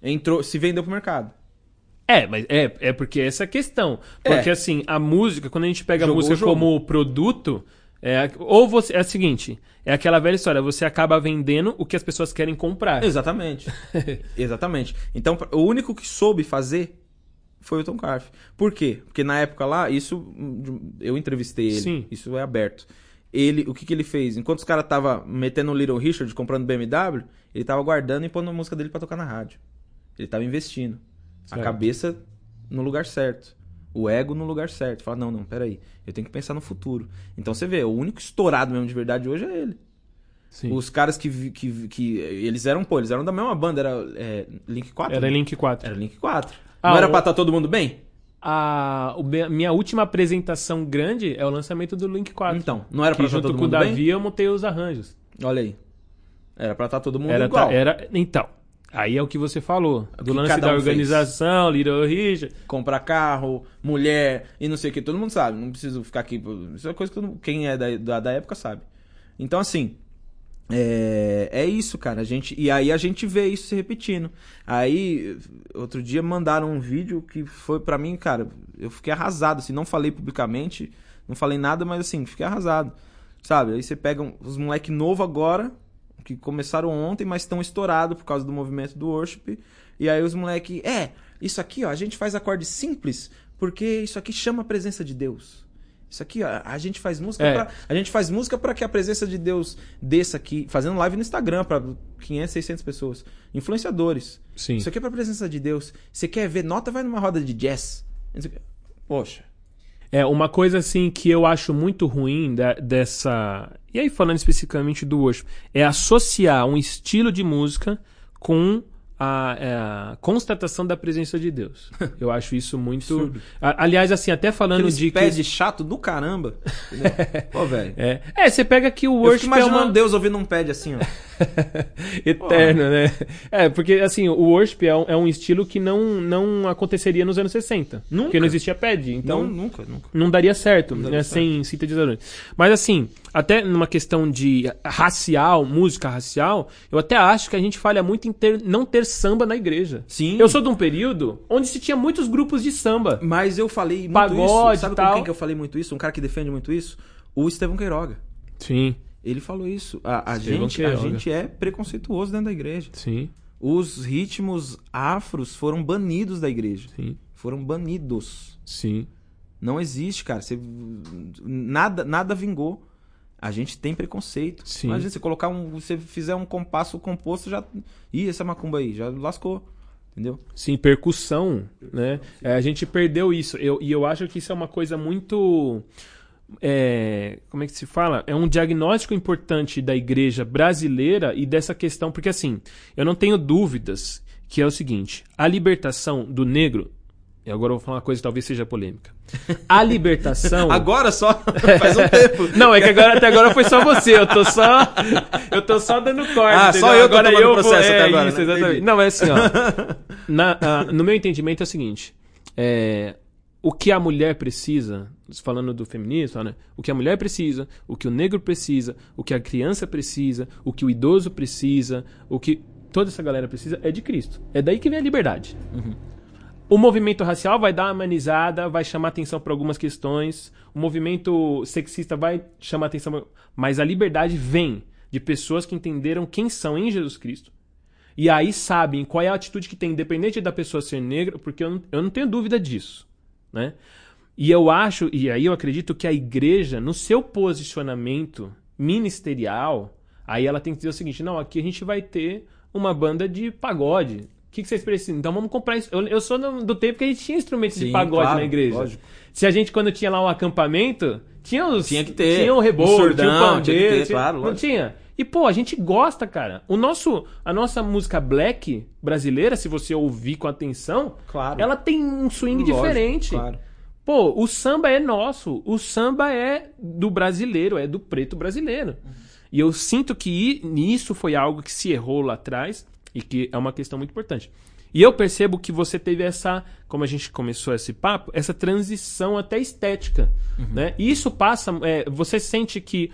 Entrou, se vendeu pro mercado. É, mas é, é porque essa é a questão. Porque É. assim, a música, quando a gente pega Jogou a música o como produto, é, ou você. É a seguinte, é aquela velha história, você acaba vendendo o que as pessoas querem comprar. Exatamente. <laughs> Exatamente. Então, o único que soube fazer foi o Tom Carf. Por quê? Porque na época lá, isso eu entrevistei ele. Sim. Isso é aberto. Ele, o que, que ele fez? Enquanto os caras tava metendo o Little Richard, comprando BMW, ele tava guardando e pondo a música dele pra tocar na rádio. Ele tava investindo. Certo. A cabeça no lugar certo. O ego no lugar certo. Fala, não, não, peraí. Eu tenho que pensar no futuro. Então você vê, o único estourado mesmo de verdade hoje é ele. Sim. Os caras que, que, que. Eles eram, pô, eles eram da mesma banda, era é, Link 4? Era Link 4. Era Link 4. Ah, não era o- pra estar todo mundo bem? A, minha última apresentação grande é o lançamento do Link 4. Então, não era pra estar junto todo com o mundo Davi bem? eu montei os arranjos. Olha aí. Era pra estar todo mundo Era, igual. era, então, aí é o que você falou. Do lance cada da um organização, Little Richard. Comprar carro, mulher e não sei o que. Todo mundo sabe. Não preciso ficar aqui. Isso é coisa que quem é da, da, da época sabe. Então, assim. É, é isso, cara. A gente, e aí a gente vê isso se repetindo. Aí, outro dia mandaram um vídeo que foi pra mim, cara, eu fiquei arrasado. Assim, não falei publicamente, não falei nada, mas assim, fiquei arrasado. Sabe? Aí você pega um- os moleque novo agora, que começaram ontem, mas estão estourados por causa do movimento do worship. E aí os moleque, é, isso aqui, ó, a gente faz acorde simples, porque isso aqui chama a presença de Deus. Isso aqui, ó, a gente faz música É. pra, a gente faz música para que a presença de Deus desça aqui, fazendo live no Instagram para 500, 600 pessoas, influenciadores. Sim. Isso aqui é pra presença de Deus. Você quer ver nota, vai numa roda de jazz. Poxa. É, uma coisa assim que eu acho muito ruim da- dessa. E aí, falando especificamente do worship, é associar um estilo de música com a, é, a constatação da presença de Deus. <laughs> Eu acho isso muito. A- aliás, assim, até falando Aqueles de. pés Que... de chato do caramba. entendeu? <laughs> Pô, velho. É. é, você pega que o Eu worship é imaginando uma... Deus ouvindo um pad assim, ó. <laughs> eterno, né? É, porque assim, o worship é um, é um estilo que não, não aconteceria nos anos 60. Nunca. Porque não existia pad, então Não, nunca, nunca. não daria certo, daria né, sem sintetizadores. Mas assim, até numa questão de racial, música racial, eu até acho que a gente falha muito em ter, não ter samba na igreja. Sim. Eu sou de um período onde se tinha muitos grupos de samba. Mas eu falei muito Pagode isso. Sabe e com tal. quem que eu falei muito isso? Um cara que defende muito isso? O Estevão Queiroga. Sim, Ele falou isso. A, a gente, a gente é preconceituoso dentro da igreja. sim, Os ritmos afros foram banidos da igreja. sim, Foram banidos. sim. Não existe, cara. Você, nada, nada vingou. A gente tem preconceito. Sim. Imagina você colocar um. Você fizer um compasso composto, já. Ih, essa macumba aí, já lascou. Entendeu? Sim, percussão, né? É, a gente perdeu isso. Eu, e eu acho que isso é uma coisa muito. é, como é que se fala? É um diagnóstico importante da igreja brasileira e dessa questão, porque assim, eu não tenho dúvidas que é o seguinte: a libertação do negro. E agora eu vou falar uma coisa que talvez seja polêmica. A libertação. <laughs> Agora só, <laughs> faz um tempo. Não, é que agora, até agora foi só você. Eu tô só. Eu tô só dando corte. Ah, entendeu? só eu tô agora tomando eu processo vou, até é, agora, Isso, né? exatamente. Não, mas assim, ó. <laughs> na- no meu entendimento é o seguinte. é, o que a mulher precisa, falando do feminismo, né? o que a mulher precisa, o que o negro precisa, o que a criança precisa, o que o idoso precisa, o que toda essa galera precisa é de Cristo. É daí que vem a liberdade. O movimento racial vai dar uma amenizada, vai chamar atenção para algumas questões. O movimento sexista vai chamar atenção, mas a liberdade vem de pessoas que entenderam quem são em Jesus Cristo. E aí sabem qual é a atitude que tem, independente da pessoa ser negra, porque eu não, eu não tenho dúvida disso, né? E eu acho, e aí eu acredito que a igreja, no seu posicionamento ministerial, aí ela tem que dizer o seguinte: não, aqui a gente vai ter uma banda de pagode. O que, que vocês precisam? Então vamos comprar isso. Eu, eu sou do, do tempo que a gente tinha instrumentos de Sim, pagode claro, na igreja. lógico. Se a gente, quando tinha lá um acampamento, tinha os. Tinha que ter. Tinha o Um rebolo, surdão, tinha o pandeiro. tinha que ter, tinha- claro, não tinha. E, pô, a gente gosta, cara. O nosso, a nossa música black brasileira, se você ouvir com atenção, Claro. ela tem um swing Lógico, diferente. Claro. Pô, o samba é nosso. O samba é do brasileiro, é do preto brasileiro. E eu sinto que nisso foi algo que se errou lá atrás e que é uma questão muito importante. E eu percebo que você teve essa, como a gente começou esse papo, essa transição até estética, né? E isso passa, é, você sente que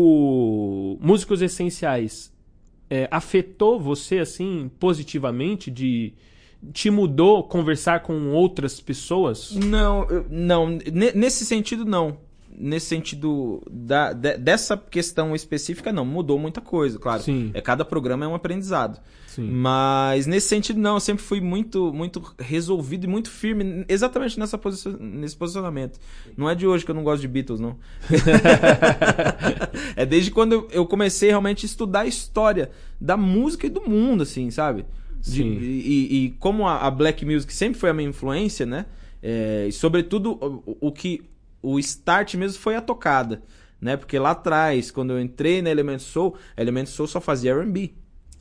o Músicos Essenciais é, afetou você assim positivamente de te mudou conversar com outras pessoas? Não, eu- não. ne- Nesse sentido, não. Nesse sentido da, de- dessa questão específica, não. Mudou muita coisa, claro. Sim. É, cada programa é um aprendizado. Sim. Mas nesse sentido, não. Eu sempre fui muito, muito resolvido e muito firme exatamente nessa posicio- nesse posicionamento. Não é de hoje que eu não gosto de Beatles, não. <laughs> é desde quando eu- comecei realmente a estudar a história da música e do mundo, assim, sabe? De- e, e como a, a black music sempre foi a minha influência, né? É, e sobretudo o, o que o start mesmo foi a tocada, né? Porque lá atrás, quando eu entrei na Element Soul, a Element Soul só fazia R&B.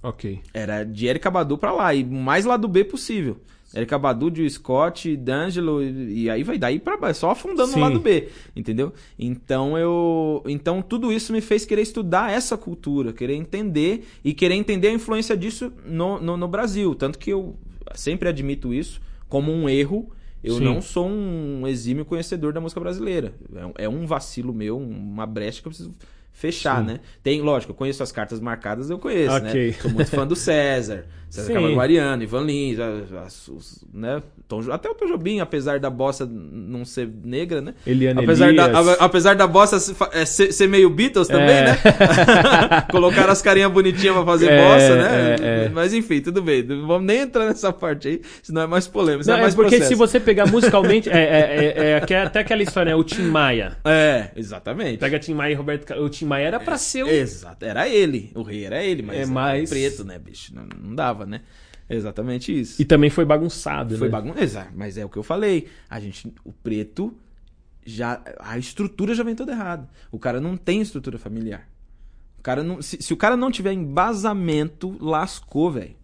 Ok. Era de Erika Badu pra lá, e o mais lado B possível. Erika Badu, Jill Scott, D'Angelo, e, aí vai daí pra baixo, só afundando Sim. no lado B, entendeu? Então eu. Então tudo isso me fez querer estudar essa cultura, querer entender e querer entender a influência disso no, no, no Brasil. Tanto que eu sempre admito isso como um erro. Eu Sim. não sou um exímio conhecedor da música brasileira. É um- É um vacilo meu, uma brecha que eu preciso fechar, Sim. né? Tem, lógico, eu conheço as cartas marcadas, eu conheço, Ok. né? Sou muito fã do César, <laughs> César Sim. Camarguariano, Ivan Lins, as- os- né? Tom até o Tom Jobim, apesar da bossa não ser negra, né? Eliane Apesar da, Elias. a- apesar da bossa é, ser, ser meio Beatles também, É. né? <laughs> <laughs> Colocaram as carinhas bonitinhas pra fazer É, bossa, né? é, é. Mas enfim, tudo bem. Não vamos nem entrar nessa parte aí, senão é mais polêmico. Não, é é mais porque processo. se você pegar musicalmente. É, é, é, é até aquela história, né? O Tim Maia. É, exatamente. Pega Tim Maia e Roberto. O Tim Maia era pra ser o. Exato, era ele. O rei era ele, mas É, era mas- preto, né, bicho? Não, não dava, né? Exatamente isso. E também foi bagunçado, Foi né? bagunça, exato, mas é o que eu falei. A gente, o preto já a estrutura já vem toda errada. O cara não tem estrutura familiar. O cara não, se, se o cara não tiver embasamento, lascou, velho.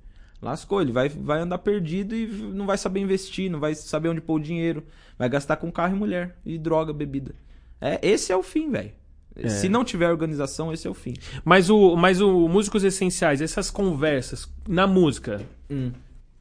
lascou. Ele vai, vai andar perdido e não vai saber investir, não vai saber onde pôr o dinheiro. Vai gastar com carro e mulher, e droga, bebida. É, esse é o fim, velho. É. Se não tiver organização, esse é o fim. Mas o, mas o Músicos Essenciais, essas conversas na música, Hum.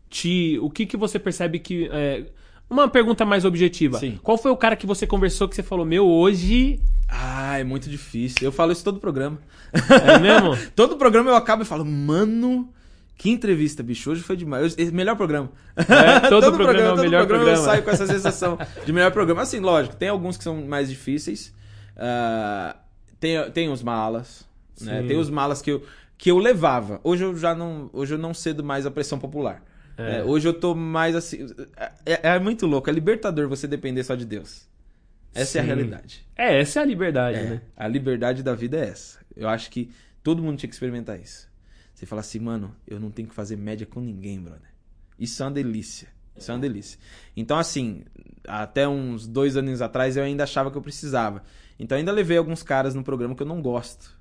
te, o que, que você percebe que. é, uma pergunta mais objetiva. Sim. Qual foi o cara que você conversou que você falou, meu, hoje. Ah, é muito difícil. Eu falo isso todo programa. É mesmo? <laughs> todo programa eu acabo e falo, mano, que entrevista, bicho. Hoje foi demais. Eu- melhor programa. É, todo <laughs> programa é o todo melhor eu programa. saio com essa sensação de melhor programa. Assim, lógico, tem alguns que são mais difíceis. Ah, tem, tem os malas. Né? Sim. Tem os malas que eu, que eu levava. Hoje eu já não. Hoje eu não cedo mais a pressão popular. É. É, hoje eu tô mais assim. É, é muito louco. É libertador você depender só de Deus. Essa é a Sim. realidade. É, essa é a liberdade, É, né? A liberdade da vida é essa. Eu acho que todo mundo tinha que experimentar isso. Você fala assim, mano, eu não tenho que fazer média com ninguém, brother. Isso é uma delícia. Isso é uma delícia. Então, assim, até uns dois anos atrás eu ainda achava que eu precisava. Então, ainda levei alguns caras no programa que eu não gosto.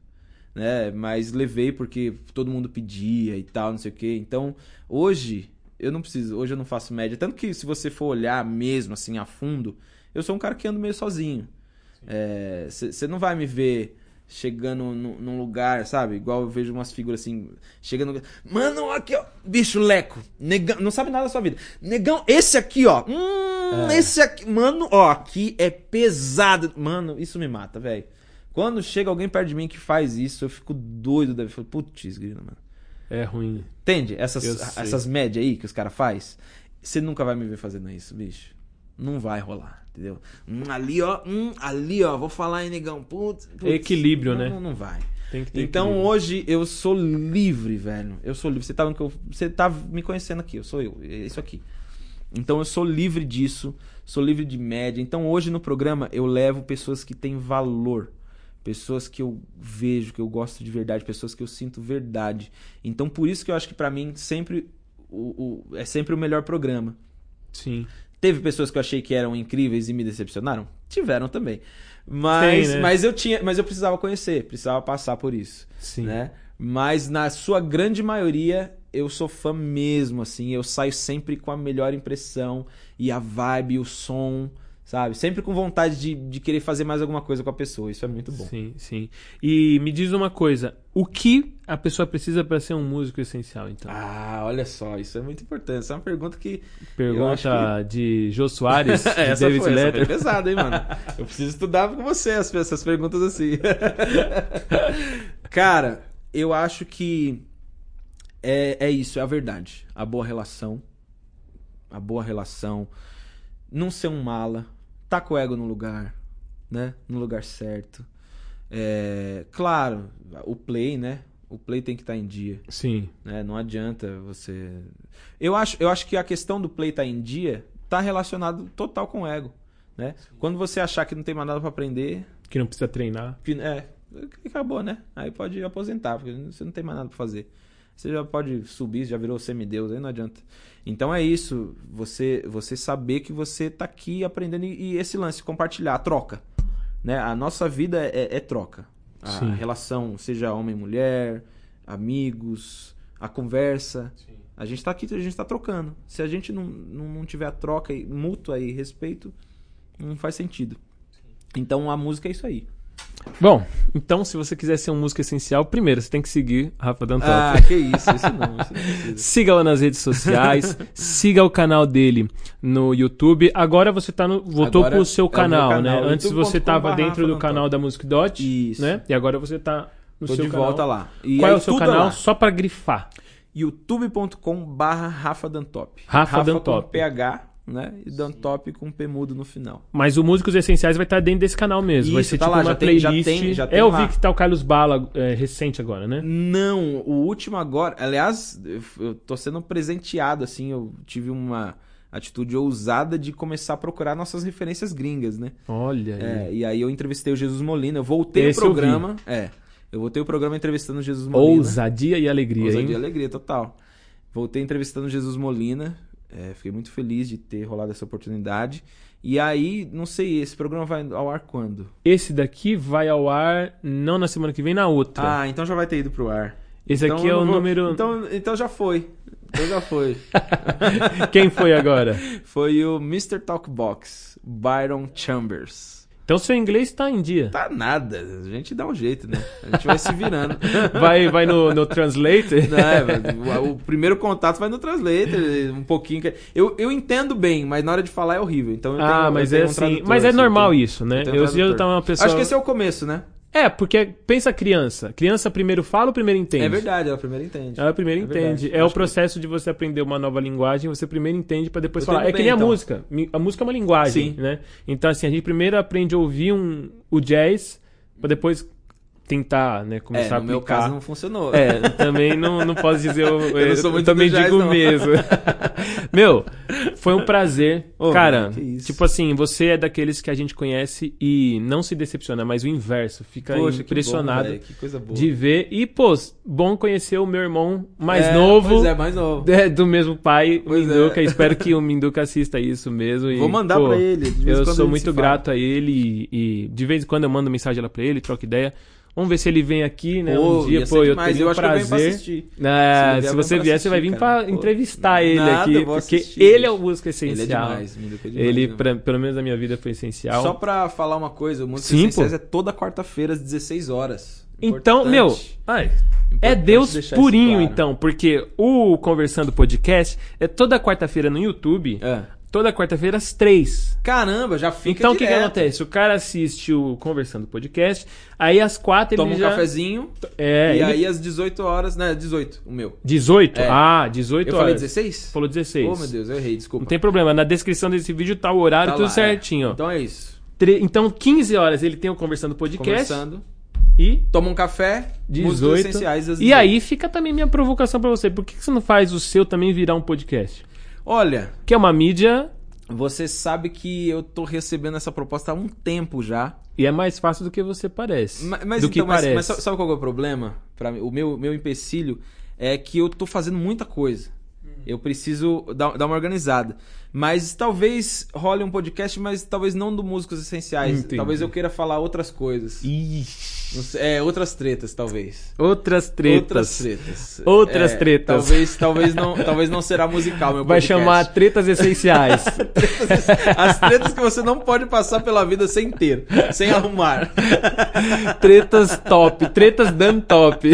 Né? Mas levei porque todo mundo pedia e tal, não sei o quê. Então, hoje, eu não preciso. Hoje eu não faço média. Tanto que se você for olhar mesmo, assim, a fundo, eu sou um cara que ando meio sozinho. Você não vai me ver chegando nu- num lugar, sabe? Igual eu vejo umas figuras assim, chegando. Mano, aqui, ó. Bicho, leco. Negão. Não sabe nada da sua vida. Negão, esse aqui, ó. Hum, É. esse aqui. Mano, ó, aqui é pesado. Mano, isso me mata, velho. Quando chega alguém perto de mim que faz isso, eu fico doido. Deve falar, putz, grilo, mano. É ruim. Entende? Essas, essas médias aí que os caras faz, você nunca vai me ver fazendo isso, bicho. Não vai rolar, entendeu? Hum, ali, ó, hum, ali, ó, vou falar em negão. Putz, putz. Equilíbrio, Não, né? Não, não vai. Tem que ter Então equilíbrio. hoje eu sou livre, velho. Eu sou livre. Você tá, você tá me conhecendo aqui, eu sou eu. É isso aqui. Então eu sou livre disso, sou livre de média. Então hoje no programa eu levo pessoas que têm valor. Pessoas que eu vejo, que eu gosto de verdade, pessoas que eu sinto verdade. Então por isso que eu acho que pra mim sempre o, o- é sempre o melhor programa. Sim. Teve pessoas que eu achei que eram incríveis e me decepcionaram? Tiveram também. Mas, Tem, né? mas eu tinha, mas eu precisava conhecer, precisava passar por isso, Sim. né? Mas na sua grande maioria eu sou fã mesmo, assim, eu saio sempre com a melhor impressão e a vibe, o som, sabe? Sempre com vontade de, de querer fazer mais alguma coisa com a pessoa. Isso é muito bom. Sim, sim. E me diz uma coisa: o que a pessoa precisa para ser um músico essencial, então? Ah, olha só, isso é muito importante. Essa é uma pergunta que Pergunta de Jô Soares, <laughs> de essa David foi, essa foi Letter. pesada, hein, mano? <laughs> Eu preciso estudar com você as- essas perguntas assim. <laughs> Cara, eu acho que é, é isso, é a verdade. A boa relação. A boa relação. Não ser um mala. Tá com o ego no lugar, né? No lugar certo. É, claro, o play, né? O play tem que estar em dia Sim, né? Não adianta você. Eu acho, eu acho que a questão do play estar em dia tá relacionado total com o ego, né? Quando você achar que não tem mais nada pra aprender, que não precisa treinar. que- é, acabou, né? Aí pode aposentar, porque você não tem mais nada pra fazer. Você já pode subir, já virou semideus, aí não adianta. Então é isso, você você saber que você tá aqui aprendendo e, e esse lance compartilhar, a troca, né? A nossa vida é, é troca. A Sim. relação, seja homem e mulher, amigos, a conversa, a gente tá aqui, a gente tá trocando. Se a gente não, não, não tiver a troca mútua e respeito, não faz sentido. Então a música é isso aí. Bom, então se você quiser ser um músico essencial, primeiro você tem que seguir Rafa Danton. Ah, que isso, isso não, precisa. <laughs> Siga-o nas redes sociais, <laughs> siga o canal dele no YouTube. Agora você tá no, voltou Agora pro seu é canal, canal, né? Antes você youtube.com.br tava dentro do Rafa canal da Music Dot, Isso. né? E agora você tá no Tô seu de canal. volta lá. E Qual é o seu canal? lá. Só pra grifar. youtube.com barra Rafa Dantop. Rafa Dantop. com PH, né? E Dantop com P mudo no final. Mas o Músicos Essenciais vai estar dentro desse canal mesmo. vai Isso, ser tá tipo lá, uma já tem- já playlist. tem- já é, tem eu lá. vi que tá o Carlos Bala é, recente agora, né? Não, o último agora. Aliás, eu, eu tô sendo presenteado, assim. Eu tive uma atitude ousada de começar a procurar nossas referências gringas, né? Olha aí. É, e aí eu entrevistei o Jesus Molina. Eu voltei Esse o eu vi. programa. É. Eu voltei o programa entrevistando o Jesus Molina. Ousadia e alegria, Ousadia hein? e alegria, total. Voltei entrevistando o Jesus Molina. É, fiquei muito feliz de ter rolado essa oportunidade. E aí, não sei, esse programa vai ao ar quando? Esse daqui vai ao ar não na semana que vem, na outra. Ah, então já vai ter ido pro ar. Esse Então aqui é o vou- número. Então, então já foi. Então já foi. <laughs> Quem foi agora? <laughs> Foi o Mr. Talkbox, Byron Chambers. Então seu inglês tá em dia. Tá nada, a gente dá um jeito, né? A gente vai se virando. <laughs> Vai, vai no, no Translator? Não, é, o, o primeiro contato vai no Translator, um pouquinho. Eu, eu entendo bem, mas na hora de falar é horrível. Então eu Ah, tenho- eu mas é um assim. Mas é assim, normal isso, né? tenho um Eu, eu tava uma pessoa. Acho que esse é o começo, né? É, porque pensa criança. Criança primeiro fala, primeiro entende. É verdade, ela primeiro entende. Ela primeiro É entende. verdade. É o Acho que- processo de você aprender uma nova linguagem, você primeiro entende pra depois Eu falar. É que bem, nem a então. música. Mi- A música é uma linguagem, Sim. né? Então, assim, a gente primeiro aprende a ouvir um, o jazz pra depois tentar, né, É, começar a no meu aplicar. caso não funcionou. É, também não, não posso dizer. Eu, <laughs> Eu não sou muito também do jazz, digo não. mesmo. <laughs> Meu, foi um prazer. Cara, tipo assim, você é daqueles que a gente conhece e não se decepciona, mas o inverso. Fica Poxa, impressionado bom, que boa. de ver. E, pô, bom conhecer o meu irmão mais É, novo. Pois é, mais novo. é, do mesmo pai, o Pois Minduca. é. Espero que o Minduca assista isso mesmo. e, Vou mandar pô, pra ele. de vez em Eu sou muito se fala. grato a ele e, e de vez em quando eu mando mensagem lá pra ele, troco ideia. Vamos ver se ele vem aqui, né? Pô, um dia, pô, eu demais. teria pra prazer. assistir. Ele se vier, você vier, você vai vir Pô, entrevistar ele nada, aqui, porque assistir, ele é o músico Ele é essencial. demais, é demais, Ele, pra- pelo menos na minha vida, foi essencial. Só pra falar uma coisa, o Essenciais pô. é toda quarta-feira às 16 horas. Então, Importante. meu, ai, é Deus purinho, claro. então, porque o Conversando Podcast é toda quarta-feira no YouTube, É. toda quarta-feira às três. Caramba, já fica Então, o que, que acontece? O cara assiste o Conversando Podcast, aí às quatro Toma ele um já... cafezinho É, e ele- aí às 18 horas, né, 18, o meu. 18? É. Ah, 18 Eu horas. falei 16? Falou 16. Oh, meu Deus, eu errei, desculpa. Não tem problema, na descrição desse vídeo tá o horário Tá tudo lá, é. certinho. ó. Então é isso. Tre- Então, 15 horas ele tem o Conversando Podcast Conversando. e Toma um café, músicas 18. essenciais às E 18. aí fica também minha provocação pra você. Por que você não faz o seu também virar um podcast? Olha, Que é uma mídia você sabe que eu tô recebendo essa proposta há um tempo já. e é mais fácil do que você parece. Ma- Mas, do então, que mas, parece. mas sabe sabe qual é o problema? Pra mim, o meu, meu empecilho é que eu tô fazendo muita coisa. Eu preciso dar, dar uma organizada. Mas talvez role um podcast, mas talvez não do Músicos Essenciais. Entendi. Talvez eu queira falar outras coisas. Ixi. É, outras tretas, talvez. Outras tretas. Outras tretas. Outras É, tretas. Talvez, talvez, não, talvez não será musical, meu Vai podcast. chamar Tretas Essenciais. <laughs> As tretas que você não pode passar pela vida sem ter, sem arrumar. tretas top. Tretas dando top.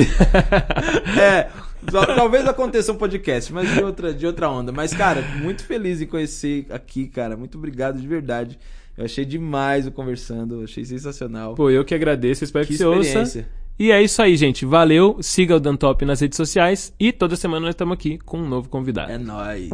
É, talvez aconteça um podcast, mas de outra, de outra onda. Mas, cara, muito feliz em conhecer aqui, cara. Muito obrigado de verdade. Eu achei demais o conversando, achei sensacional. Pô, eu que agradeço. Espero que, que você ouça. E é isso aí, gente. Valeu. Siga o Dantop nas redes sociais. E toda semana nós estamos aqui com um novo convidado. É nóis.